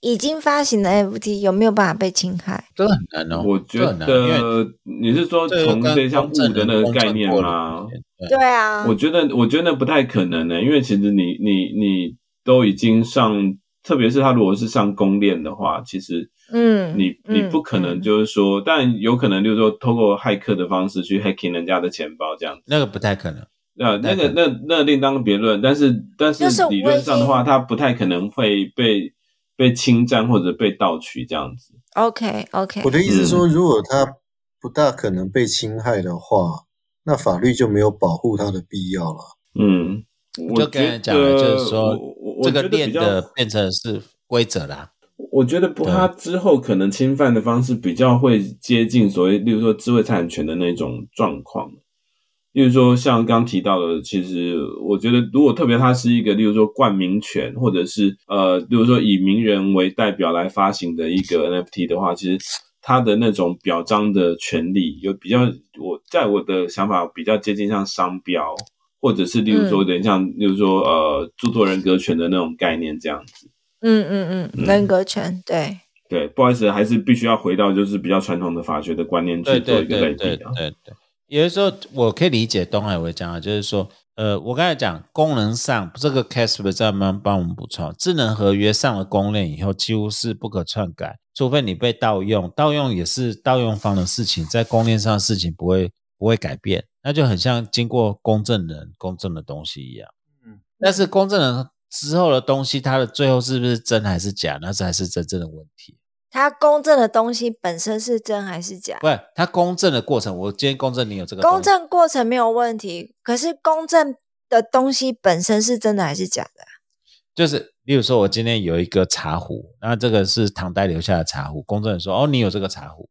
已经发行的 NFT 有没有办法被侵害？这很难哦，我觉得你是说从这像物的那个概念吗？对啊，我觉得我觉得不太可能呢，因为其实你你你都已经上，特别是他如果是上公链的话，其实嗯，你你不可能就是说，但有可能就是说，透过骇客的方式去 hacking 人家的钱包这样子，那个不太可能。啊，那个那那另当别论，但是但是理论上的话，它不太可能会被被侵占或者被盗取这样子。OK OK，我的意思说，如果他不大可能被侵害的话，那法律就没有保护他的必要了。嗯，我就跟你讲了，就是说这个链的变成是规则啦。我觉得不，他之后可能侵犯的方式比较会接近所谓，例如说智慧财产权的那种状况。例如说，像刚提到的，其实我觉得，如果特别它是一个，例如说冠名权，或者是呃，例如说以名人为代表来发行的一个 NFT 的话，其实它的那种表彰的权利有比较，我在我的想法比较接近像商标，或者是例如说有点像，例如说呃，著作人格权的那种概念这样子。嗯嗯嗯，人格权，对对，不好意思，还是必须要回到就是比较传统的法学的观念去做一个类比啊。对对。有的时候我可以理解东海会讲啊，就是说，呃，我刚才讲功能上，这个 Casper 在慢慢帮我们补充，智能合约上了公链以后，几乎是不可篡改。除非你被盗用，盗用也是盗用方的事情，在公链上的事情不会不会改变，那就很像经过公证人公证的东西一样。嗯，但是公证人之后的东西，它的最后是不是真还是假，那才是真正的问题。他公证的东西本身是真还是假？不是，他公证的过程，我今天公证你有这个公证过程没有问题，可是公证的东西本身是真的还是假的？就是，例如说，我今天有一个茶壶，那这个是唐代留下的茶壶，公证人说，哦，你有这个茶壶，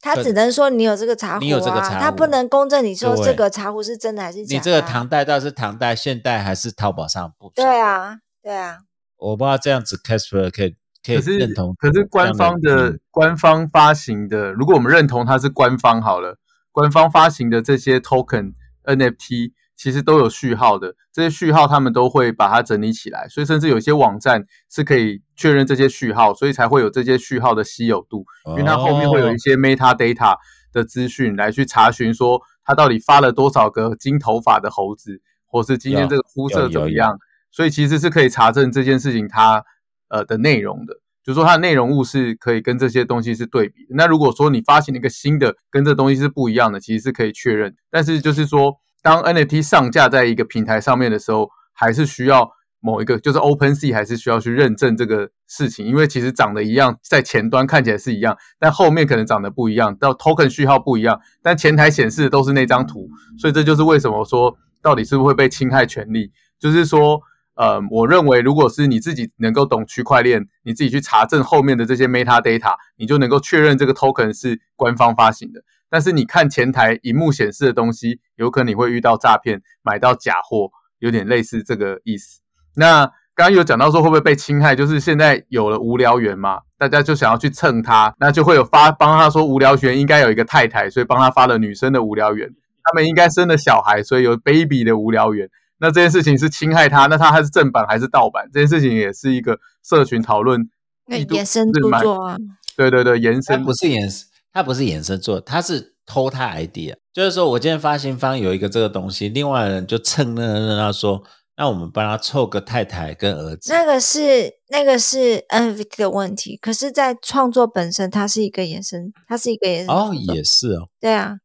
他只能说你有这个茶壶，你有这个茶壶，他不能公证你说这个茶壶是真的还是假的。你这个唐代到底是唐代、现代还是淘宝上不？对啊，对啊，我不知道这样子，Casper 可以。可是认同，可是官方的官方发行的，如果我们认同它是官方好了，官方发行的这些 token NFT 其实都有序号的，这些序号他们都会把它整理起来，所以甚至有些网站是可以确认这些序号，所以才会有这些序号的稀有度，因为它后面会有一些 meta data 的资讯来去查询说它到底发了多少个金头发的猴子，或是今天这个肤色怎么样，所以其实是可以查证这件事情它。呃的内容的，就是说它的内容物是可以跟这些东西是对比。那如果说你发行了一个新的，跟这东西是不一样的，其实是可以确认。但是就是说，当 NFT 上架在一个平台上面的时候，还是需要某一个，就是 OpenSea 还是需要去认证这个事情，因为其实长得一样，在前端看起来是一样，但后面可能长得不一样，到 Token 序号不一样，但前台显示的都是那张图，所以这就是为什么说到底是不是会被侵害权利，就是说。呃，我认为如果是你自己能够懂区块链，你自己去查证后面的这些 meta data，你就能够确认这个 token 是官方发行的。但是你看前台荧幕显示的东西，有可能你会遇到诈骗，买到假货，有点类似这个意思。那刚刚有讲到说会不会被侵害，就是现在有了无聊猿嘛，大家就想要去蹭他，那就会有发帮他说无聊猿应该有一个太太，所以帮他发了女生的无聊猿，他们应该生了小孩，所以有 baby 的无聊猿。那这件事情是侵害他，那他还是正版还是盗版？这件事情也是一个社群讨论。延伸著作啊，对对对，延伸不是延伸，他不是延伸做，他是偷他 idea。就是说我今天发行方有一个这个东西，另外人就蹭那那他说，那我们帮他凑个太太跟儿子。那个是那个是 NFT 的问题，可是，在创作本身，它是一个延伸，它是一个延伸。哦，也是哦，对啊。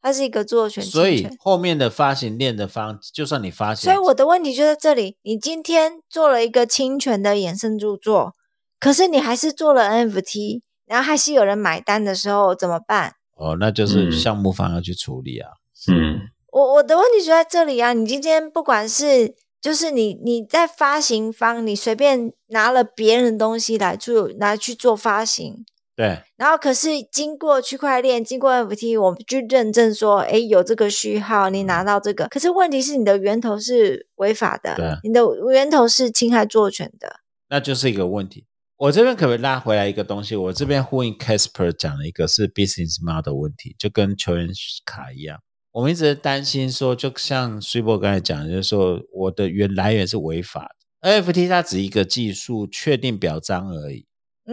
它是一个作权，所以后面的发行链的方，就算你发行，所以我的问题就在这里：你今天做了一个侵权的衍生著作，可是你还是做了 NFT，然后还是有人买单的时候怎么办？哦，那就是项目方要去处理啊。嗯，我我的问题就在这里啊！你今天不管是就是你你在发行方，你随便拿了别人的东西来做，拿去做发行。对，然后可是经过区块链，经过 NFT，我们去认证说，哎，有这个序号，你拿到这个。可是问题是，你的源头是违法的，对，你的源头是侵害作权的，那就是一个问题。我这边可不可以拉回来一个东西？我这边呼应 Casper 讲了一个是 business model 问题，就跟球员卡一样，我们一直担心说，就像 s u p e 刚才讲，就是说我的源来源是违法的，NFT 它只一个技术确定表彰而已。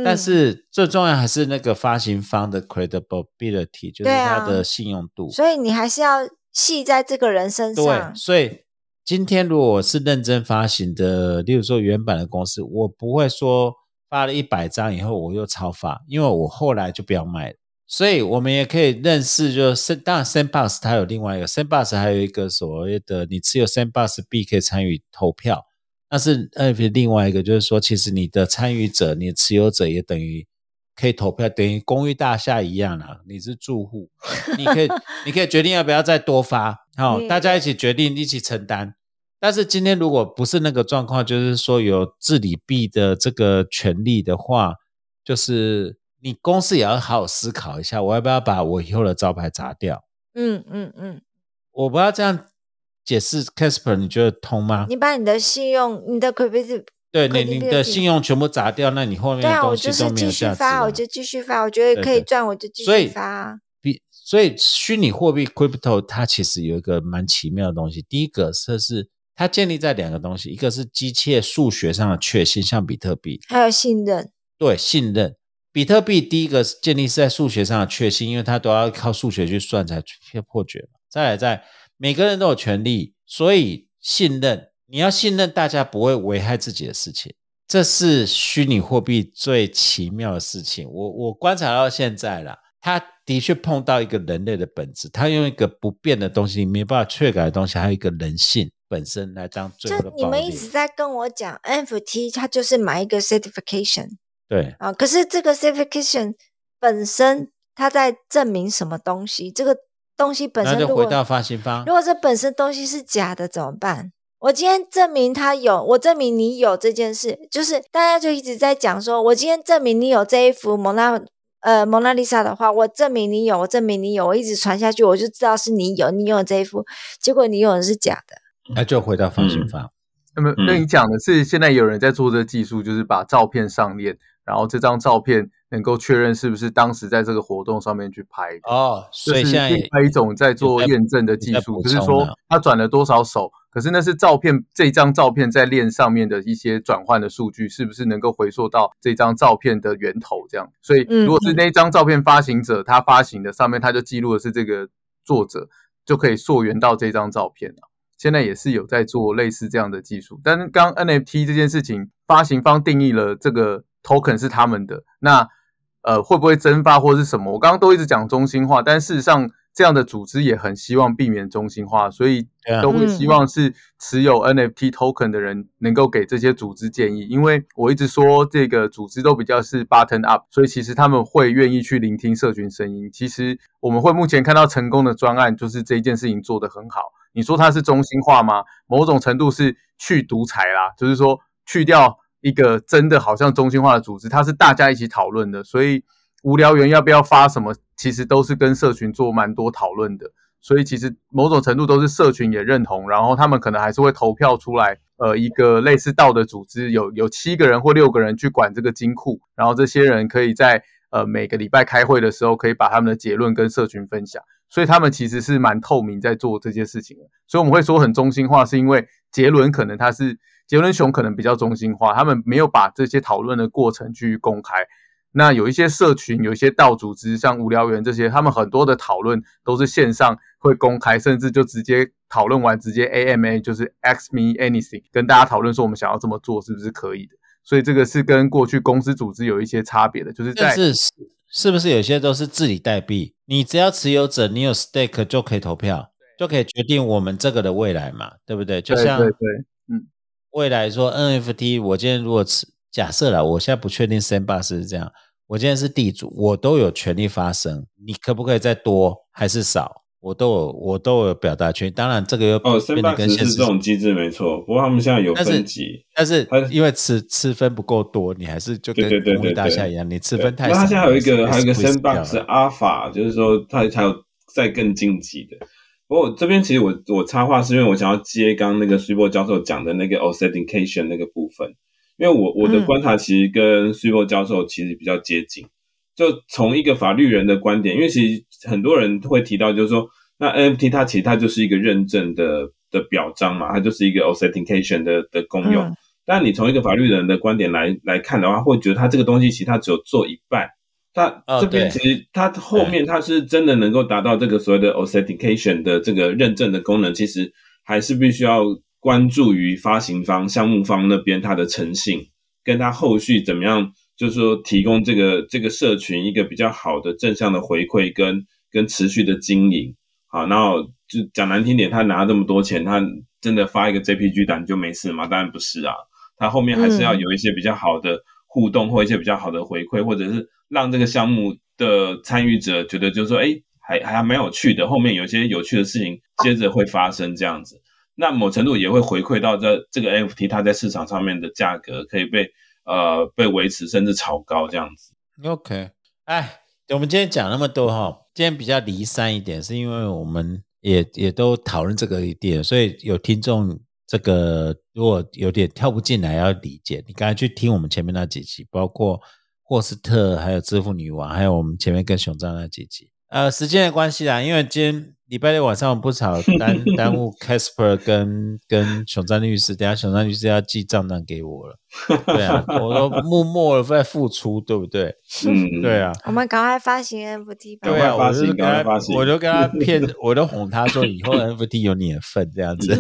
但是最重要还是那个发行方的 credibility，就是他的信用度。所以你还是要系在这个人身上。对，所以今天如果我是认真发行的，例如说原版的公司，我不会说发了一百张以后我又超发，因为我后来就不要卖了。所以我们也可以认识，就是当然 Sandbox 它有另外一个 Sandbox，还有一个所谓的你持有 Sandbox B 可以参与投票。但是 NFT 另外一个就是说，其实你的参与者、你的持有者也等于可以投票，等于公寓大厦一样啊。你是住户，你可以 你可以决定要不要再多发，好，大家一起决定，一起承担。但是今天如果不是那个状况，就是说有治理币的这个权利的话，就是你公司也要好好思考一下，我要不要把我以后的招牌砸掉？嗯嗯嗯，我不要这样。解释 Casper，你觉得通吗？你把你的信用、你的 credit，对你你的信用全部砸掉，那你后面的东西都没有价值。发，我就继续发，我觉得可以赚，我就继续发。比所以虚拟货币 crypto 它其实有一个蛮奇妙的东西。第一个是是它建立在两个东西，一个是机械数学上的确信，像比特币，还有信任。对，信任。比特币第一个建立是在数学上的确信，因为它都要靠数学去算才破解嘛。再来在。每个人都有权利，所以信任你要信任大家不会危害自己的事情。这是虚拟货币最奇妙的事情。我我观察到现在了，它的确碰到一个人类的本质，它用一个不变的东西，你没办法篡改的东西，还有一个人性本身来当最后的你们一直在跟我讲 NFT，它就是买一个 certification。对啊，可是这个 certification 本身，它在证明什么东西？这个东西本身，那就回到发行方。如果这本身东西是假的，怎么办？我今天证明他有，我证明你有这件事，就是大家就一直在讲说，我今天证明你有这一幅蒙娜呃蒙娜丽莎的画，我证明你有，我证明你有，我一直传下去，我就知道是你有，你有这一幅，结果你有的是假的，那就回到发行方。那么那你讲的是，现在有人在做这个技术，就是把照片上链。然后这张照片能够确认是不是当时在这个活动上面去拍的哦，所以现在另外一种在做验证的技术，就是说他转了多少手，可是那是照片这张照片在链上面的一些转换的数据，是不是能够回溯到这张照片的源头？这样，所以如果是那张照片发行者他发行的上面，他就记录的是这个作者，就可以溯源到这张照片了。现在也是有在做类似这样的技术，但是刚 NFT 这件事情，发行方定义了这个。token 是他们的，那呃会不会蒸发或者是什么？我刚刚都一直讲中心化，但事实上这样的组织也很希望避免中心化，所以都会希望是持有 NFT token 的人能够给这些组织建议。因为我一直说这个组织都比较是 button up，所以其实他们会愿意去聆听社群声音。其实我们会目前看到成功的专案，就是这一件事情做得很好。你说它是中心化吗？某种程度是去独裁啦，就是说去掉。一个真的好像中心化的组织，它是大家一起讨论的，所以无聊猿要不要发什么，其实都是跟社群做蛮多讨论的，所以其实某种程度都是社群也认同，然后他们可能还是会投票出来，呃，一个类似道的组织，有有七个人或六个人去管这个金库，然后这些人可以在呃每个礼拜开会的时候，可以把他们的结论跟社群分享，所以他们其实是蛮透明在做这些事情的，所以我们会说很中心化，是因为杰伦可能他是。杰伦熊可能比较中心化，他们没有把这些讨论的过程去公开。那有一些社群，有一些道组织，像无聊猿这些，他们很多的讨论都是线上会公开，甚至就直接讨论完直接 AMA 就是 Ask Me Anything，跟大家讨论说我们想要这么做是不是可以的。所以这个是跟过去公司组织有一些差别的，就是在是是不是有些都是治理代币？你只要持有者，你有 stake 就可以投票，就可以决定我们这个的未来嘛，对不对？就像对。未来说 NFT，我今天如果持假设了，我现在不确定 Sandbox 是这样，我今天是地主，我都有权利发声。你可不可以再多还是少，我都有我都有表达权。当然这个又哦，Sandbox 是这种机制没错，不过他们现在有分级，但是因为吃吃分不够多，你还是就跟公益大厦一样，你吃分太少。那他现在有一个还有一个 Sandbox Alpha，就是说它才有再更晋级的。不过这边其实我我插话是因为我想要接刚那个苏波教授讲的那个 authentication 那个部分，因为我我的观察其实跟苏波教授其实比较接近。就从一个法律人的观点，因为其实很多人会提到，就是说那 NFT 它其实它就是一个认证的的表彰嘛，它就是一个 authentication 的的功用。但你从一个法律人的观点来来看的话，会觉得它这个东西其实它只有做一半。它这边其实它后面它是真的能够达到这个所谓的 authentication 的这个认证的功能，其实还是必须要关注于发行方、项目方那边它的诚信，跟它后续怎么样，就是说提供这个这个社群一个比较好的正向的回馈跟跟持续的经营。好，然后就讲难听点，他拿这么多钱，他真的发一个 JPG 档就没事吗？当然不是啊，他后面还是要有一些比较好的互动或一些比较好的回馈，或者是。让这个项目的参与者觉得，就是说，哎，还还蛮有趣的。后面有一些有趣的事情接着会发生，这样子，那某程度也会回馈到这这个 NFT 它在市场上面的价格可以被呃被维持，甚至炒高这样子。OK，哎，我们今天讲那么多哈，今天比较离散一点，是因为我们也也都讨论这个一点，所以有听众这个如果有点跳不进来，要理解。你刚才去听我们前面那几期，包括。霍斯特，还有支付女王，还有我们前面跟熊章那几集，呃，时间的关系啦，因为今天礼拜六晚上我不少耽 耽误 Casper 跟跟熊章律师，等下熊章律师要寄账单给我了，对啊，我都默默的在付出，对不对？嗯，对啊，我们赶快发行 NFT 吧，对啊，我就跟他，我就跟他 骗，我都哄他说以后 NFT 有你的份这样子，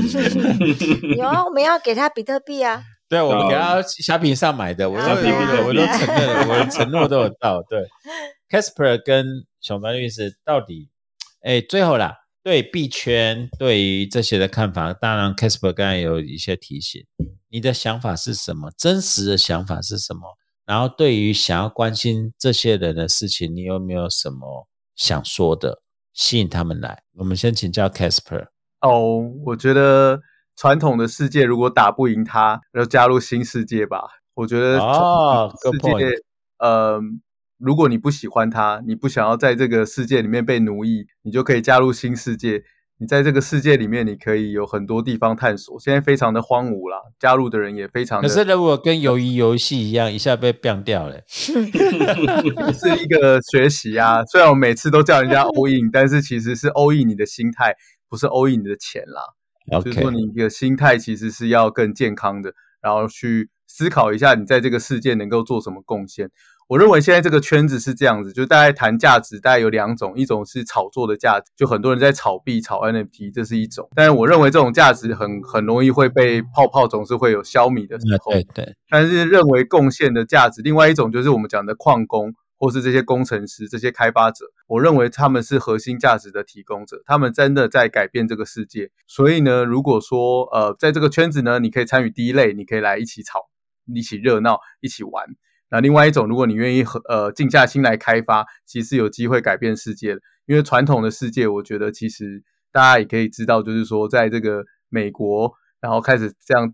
有啊，我们要给他比特币啊。对，我们给他小品上买的，我都我都承认了，我的承诺都有到。对，Casper 跟熊丹律师到底，哎，最后啦，对币圈对于这些的看法，当然 Casper 刚才有一些提醒，你的想法是什么？真实的想法是什么？然后对于想要关心这些人的事情，你有没有什么想说的，吸引他们来？我们先请教 Casper。哦，我觉得。传统的世界如果打不赢它，就加入新世界吧。我觉得啊，世界，呃，如果你不喜欢他，你不想要在这个世界里面被奴役，你就可以加入新世界。你在这个世界里面，你可以有很多地方探索。现在非常的荒芜啦，加入的人也非常。可是如果跟鱿鱼游戏一样，一下被变掉了，是一个学习啊。虽然我每次都叫人家 all in，但是其实是 all in 你的心态，不是 all in 你的钱啦。就是说，你的心态其实是要更健康的，然后去思考一下，你在这个世界能够做什么贡献。我认为现在这个圈子是这样子，就是大家谈价值，大概有两种，一种是炒作的价值，就很多人在炒币、炒 NFT，这是一种。但是我认为这种价值很很容易会被泡泡，总是会有消弭的时候。对对。但是认为贡献的价值，另外一种就是我们讲的矿工。或是这些工程师、这些开发者，我认为他们是核心价值的提供者，他们真的在改变这个世界。所以呢，如果说呃，在这个圈子呢，你可以参与第一类，你可以来一起吵、一起热闹、一起玩。那另外一种，如果你愿意和呃静下心来开发，其实有机会改变世界的。因为传统的世界，我觉得其实大家也可以知道，就是说在这个美国，然后开始这样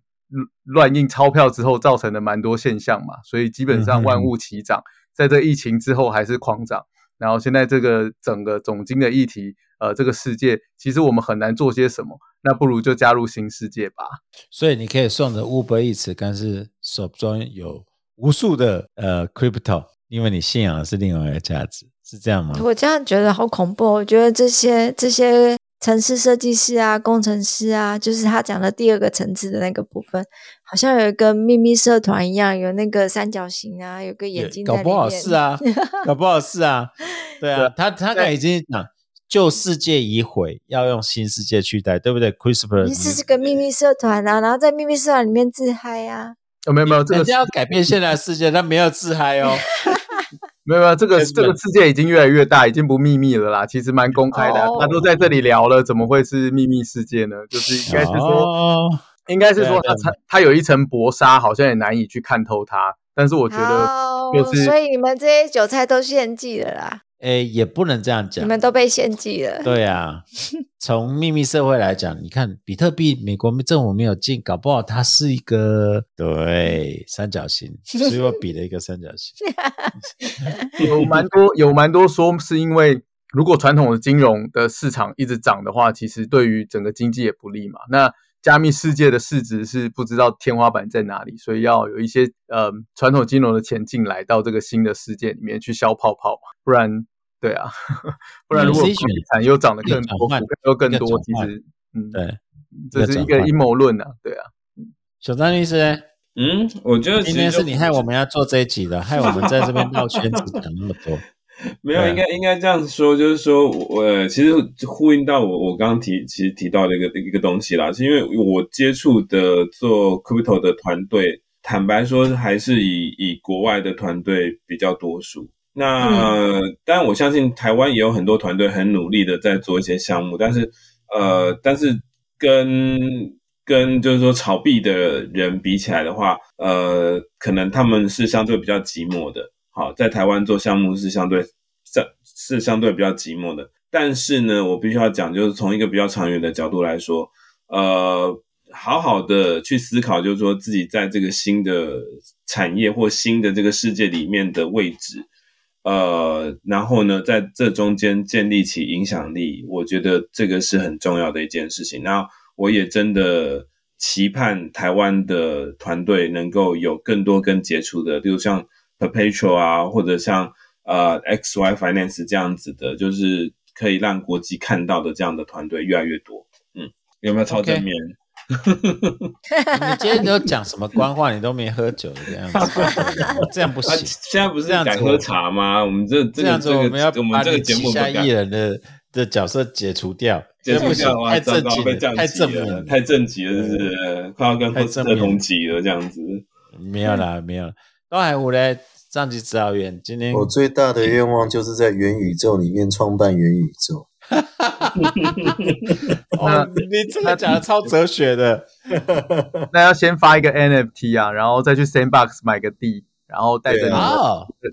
乱印钞票之后，造成的蛮多现象嘛。所以基本上万物齐涨。在这疫情之后还是狂涨，然后现在这个整个总金的议题，呃，这个世界其实我们很难做些什么，那不如就加入新世界吧。所以你可以送的 Uber 一词，但是手中有无数的呃 crypto，因为你信仰的是另外一个价值，是这样吗？我这样觉得好恐怖，我觉得这些这些。城市设计师啊，工程师啊，就是他讲的第二个层次的那个部分，好像有一个秘密社团一样，有那个三角形啊，有个眼睛搞不好是啊，搞不好是啊，对啊，他他刚已经讲旧世界已毁，要用新世界取代，对不对？Christopher，你是个秘密社团啊，然后在秘密社团里面自嗨啊，有没有没有，人家要改变现在的世界，他没有自嗨哦。没有没有，这个这个世界已经越来越大，已经不秘密了啦。其实蛮公开的，他都在这里聊了，怎么会是秘密世界呢？就是应该是说，应该是说他他他有一层薄纱，好像也难以去看透它。但是我觉得，就是，所以你们这些韭菜都献祭了啦。诶，也不能这样讲，你们都被献祭了。对啊，从秘密社会来讲，你看比特币，美国政府没有禁，搞不好它是一个对三角形，所以我比了一个三角形。有蛮多，有蛮多说是因为，如果传统的金融的市场一直涨的话，其实对于整个经济也不利嘛。那加密世界的市值是不知道天花板在哪里，所以要有一些呃传统金融的钱进来到这个新的世界里面去消泡泡嘛，不然。对啊，不然如果产又涨得更多，又更多，其实，嗯，对，这是一个阴谋论啊，对啊。小张律师，嗯，我觉得今天是你害我们要做这一集的，害我们在这边绕圈子 讲那么多。没有，应该应该这样说，就是说我其实呼应到我我刚刚提其实提到的一个一个东西啦，是因为我接触的做 crypto 的团队，坦白说还是以以国外的团队比较多数。那当然，我相信台湾也有很多团队很努力的在做一些项目，但是呃，但是跟跟就是说炒币的人比起来的话，呃，可能他们是相对比较寂寞的。好，在台湾做项目是相对相是相对比较寂寞的。但是呢，我必须要讲，就是从一个比较长远的角度来说，呃，好好的去思考，就是说自己在这个新的产业或新的这个世界里面的位置。呃，然后呢，在这中间建立起影响力，我觉得这个是很重要的一件事情。那我也真的期盼台湾的团队能够有更多更杰出的，比如像 Perpetual 啊，或者像呃 XY Finance 这样子的，就是可以让国际看到的这样的团队越来越多。嗯，有没有超正面？你今天都讲什么官话？你都没喝酒的这样子，这样不行。现在不是改喝茶吗？我们这这样子，我们要我们这个节目下艺人的的角色解除掉。这不行，太正极被降级了，太正极了，就是快要跟不斯特同级了这样子。没有啦，没有了。东海湖嘞，上级指导员，今天我最大的愿望就是在元宇宙里面创办元宇宙。哦，你这个讲的超哲学的。那要先发一个 NFT 啊，然后再去 Sandbox 买个地。然后带着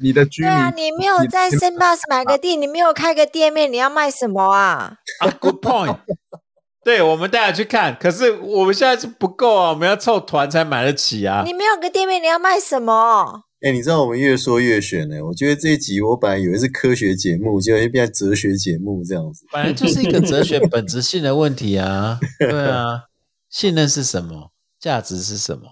你的居民，对啊，你没有在 Sandbox 买个地，你没有开个店面，你要卖什么啊？啊，Good point。对，我们带他去看，可是我们现在是不够啊，我们要凑团才买得起啊。你没有个店面，你要卖什么？哎，你知道我们越说越玄呢。我觉得这一集我本来以为是科学节目，结果变成哲学节目这样子。本来就是一个哲学本质性的问题啊。对啊，信任是什么？价值是什么？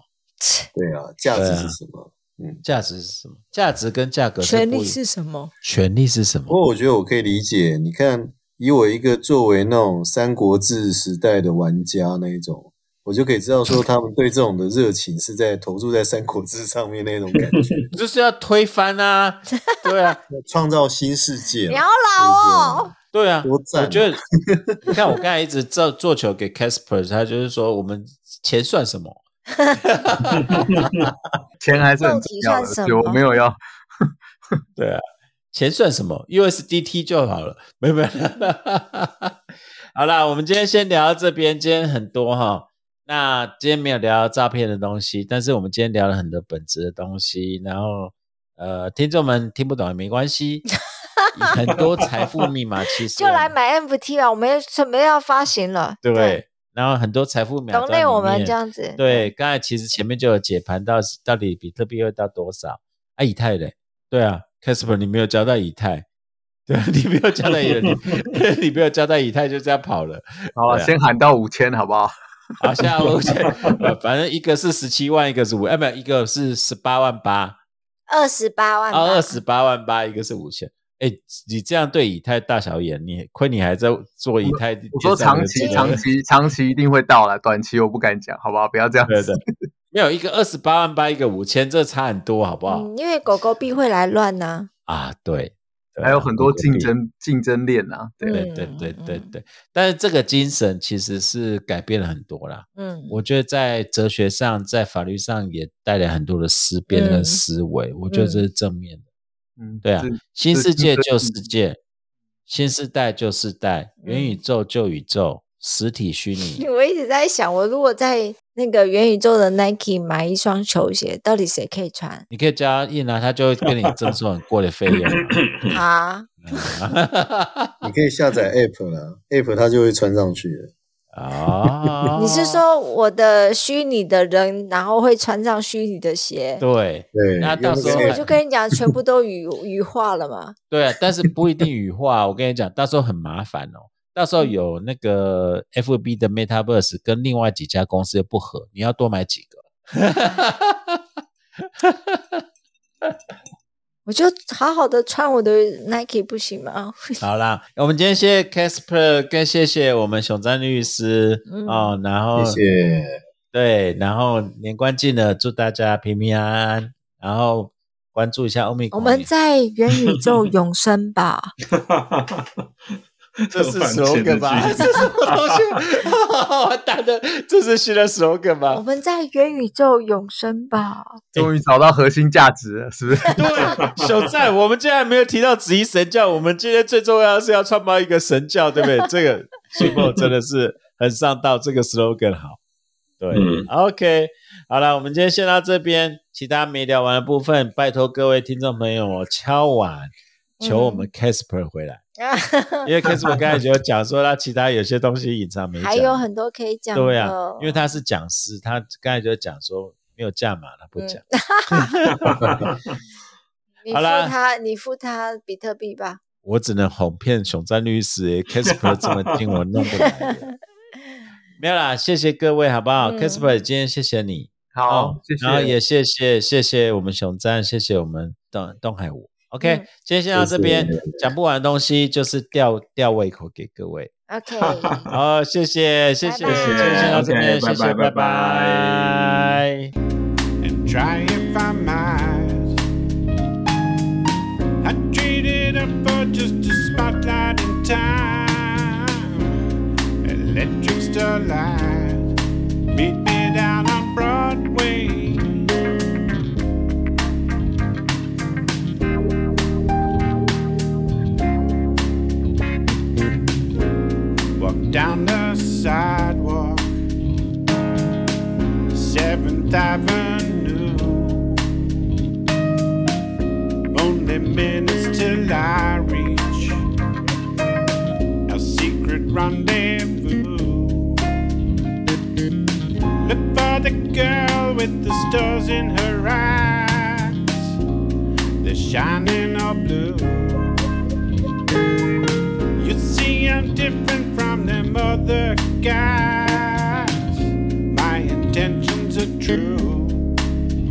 对啊，价值是什么？嗯，价值是什么？价值跟价格。权利是什么？权利是什么？不过我觉得我可以理解。你看，以我一个作为那种三国志时代的玩家那一种，我就可以知道说他们对这种的热情是在投注在三国志上面那种感觉。就是要推翻啊！对啊，创造新世界。你好老哦。对啊，我觉得你看我刚才一直做做球给 Casper，他就是说我们钱算什么？钱还是很重要的，有没有要？对啊，钱算什么？USDT 就好了，没有没有。好啦，我们今天先聊到这边。今天很多哈，那今天没有聊诈骗的东西，但是我们今天聊了很多本质的东西。然后呃，听众们听不懂也没关系，很多财富密码其实就来买 NFT 吧，我们准备要发行了，对。对然后很多财富密码，懂内我们这样子。对，刚才其实前面就有解盘到到底比特币会到多少啊？以太嘞？对啊，Casper 你没有交代以太，对，你没有交代以太，你没有交代以太就这样跑了。好了，先喊到五千好不好？好，现在五千，反正一个是十七万，一个是五，哎，不，一个是十八万八，二十八万，二十八万八，一个是五千。哎，你这样对以太大小眼，你亏你还在做以太。我说长期、长期、长期一定会到了，短期我不敢讲，好不好？不要这样子。没有一个二十八万八，一个五千，这差很多，好不好？因为狗狗币会来乱呢。啊，对，还有很多竞争竞争链啊。对对对对对。但是这个精神其实是改变了很多啦。嗯，我觉得在哲学上，在法律上也带来很多的思辨跟思维，我觉得这是正面的。嗯，对啊，新世界旧世界，新时代旧世代，元宇宙旧宇宙，实体虚拟。我一直在想，我如果在那个元宇宙的 Nike 买一双球鞋，到底谁可以穿？你可以加印啊，他就会跟你赠送很贵的费用。啊，你可以下载 App 了，App 它就会穿上去了。啊！你是说我的虚拟的人，然后会穿上虚拟的鞋？对对，那到时候我就跟你讲，全部都羽羽化了嘛？对啊，但是不一定羽化。我跟你讲，到时候很麻烦哦。到时候有那个 FB 的 MetaVerse 跟另外几家公司不合，你要多买几个。我就好好的穿我的 Nike 不行吗？好啦，我们今天谢谢 Casper，跟谢谢我们熊赞律师哦，然后谢谢，对，然后年关近了，祝大家平平安安，然后关注一下欧米。我们在元宇宙永生吧。这是 slogan 吧？这是什么东西？完蛋了！这是新的 slogan 吧？我们在元宇宙永生吧？终于找到核心价值了，是不是？对，小赞，我们竟然没有提到子衣神教。我们今天最重要的是要创办一个神教，对不对？这个 s u 真的是很上道，这个 slogan 好。对，OK，好了，我们今天先到这边，其他没聊完的部分，拜托各位听众朋友，我敲碗求我们 Casper 回来。因为开始我刚才就讲说，他其他有些东西隐藏没讲，还有很多可以讲。对啊，因为他是讲师，他刚才就讲说没有价码他不讲。好了，他你付他比特币吧。我只能哄骗熊赞律师，Casper 这么听我弄不来。没有啦，谢谢各位，好不好？Casper 今天谢谢你，好，然后也谢谢谢谢我们熊赞，谢谢我们东东海舞。OK，、今天先到这边，讲不完的东西就是吊吊胃口给各位。OK，好，谢谢，谢谢，谢谢，先到这边，okay, 拜拜。拜拜 I traded for just a spotlight in time. Starlight beat me down on Broadway. Sidewalk, Seventh Avenue. Only minutes till I reach a secret rendezvous. Look for the girl with the stars in her eyes, they're shining all blue. You see, I'm different from them other guys. My intentions are true.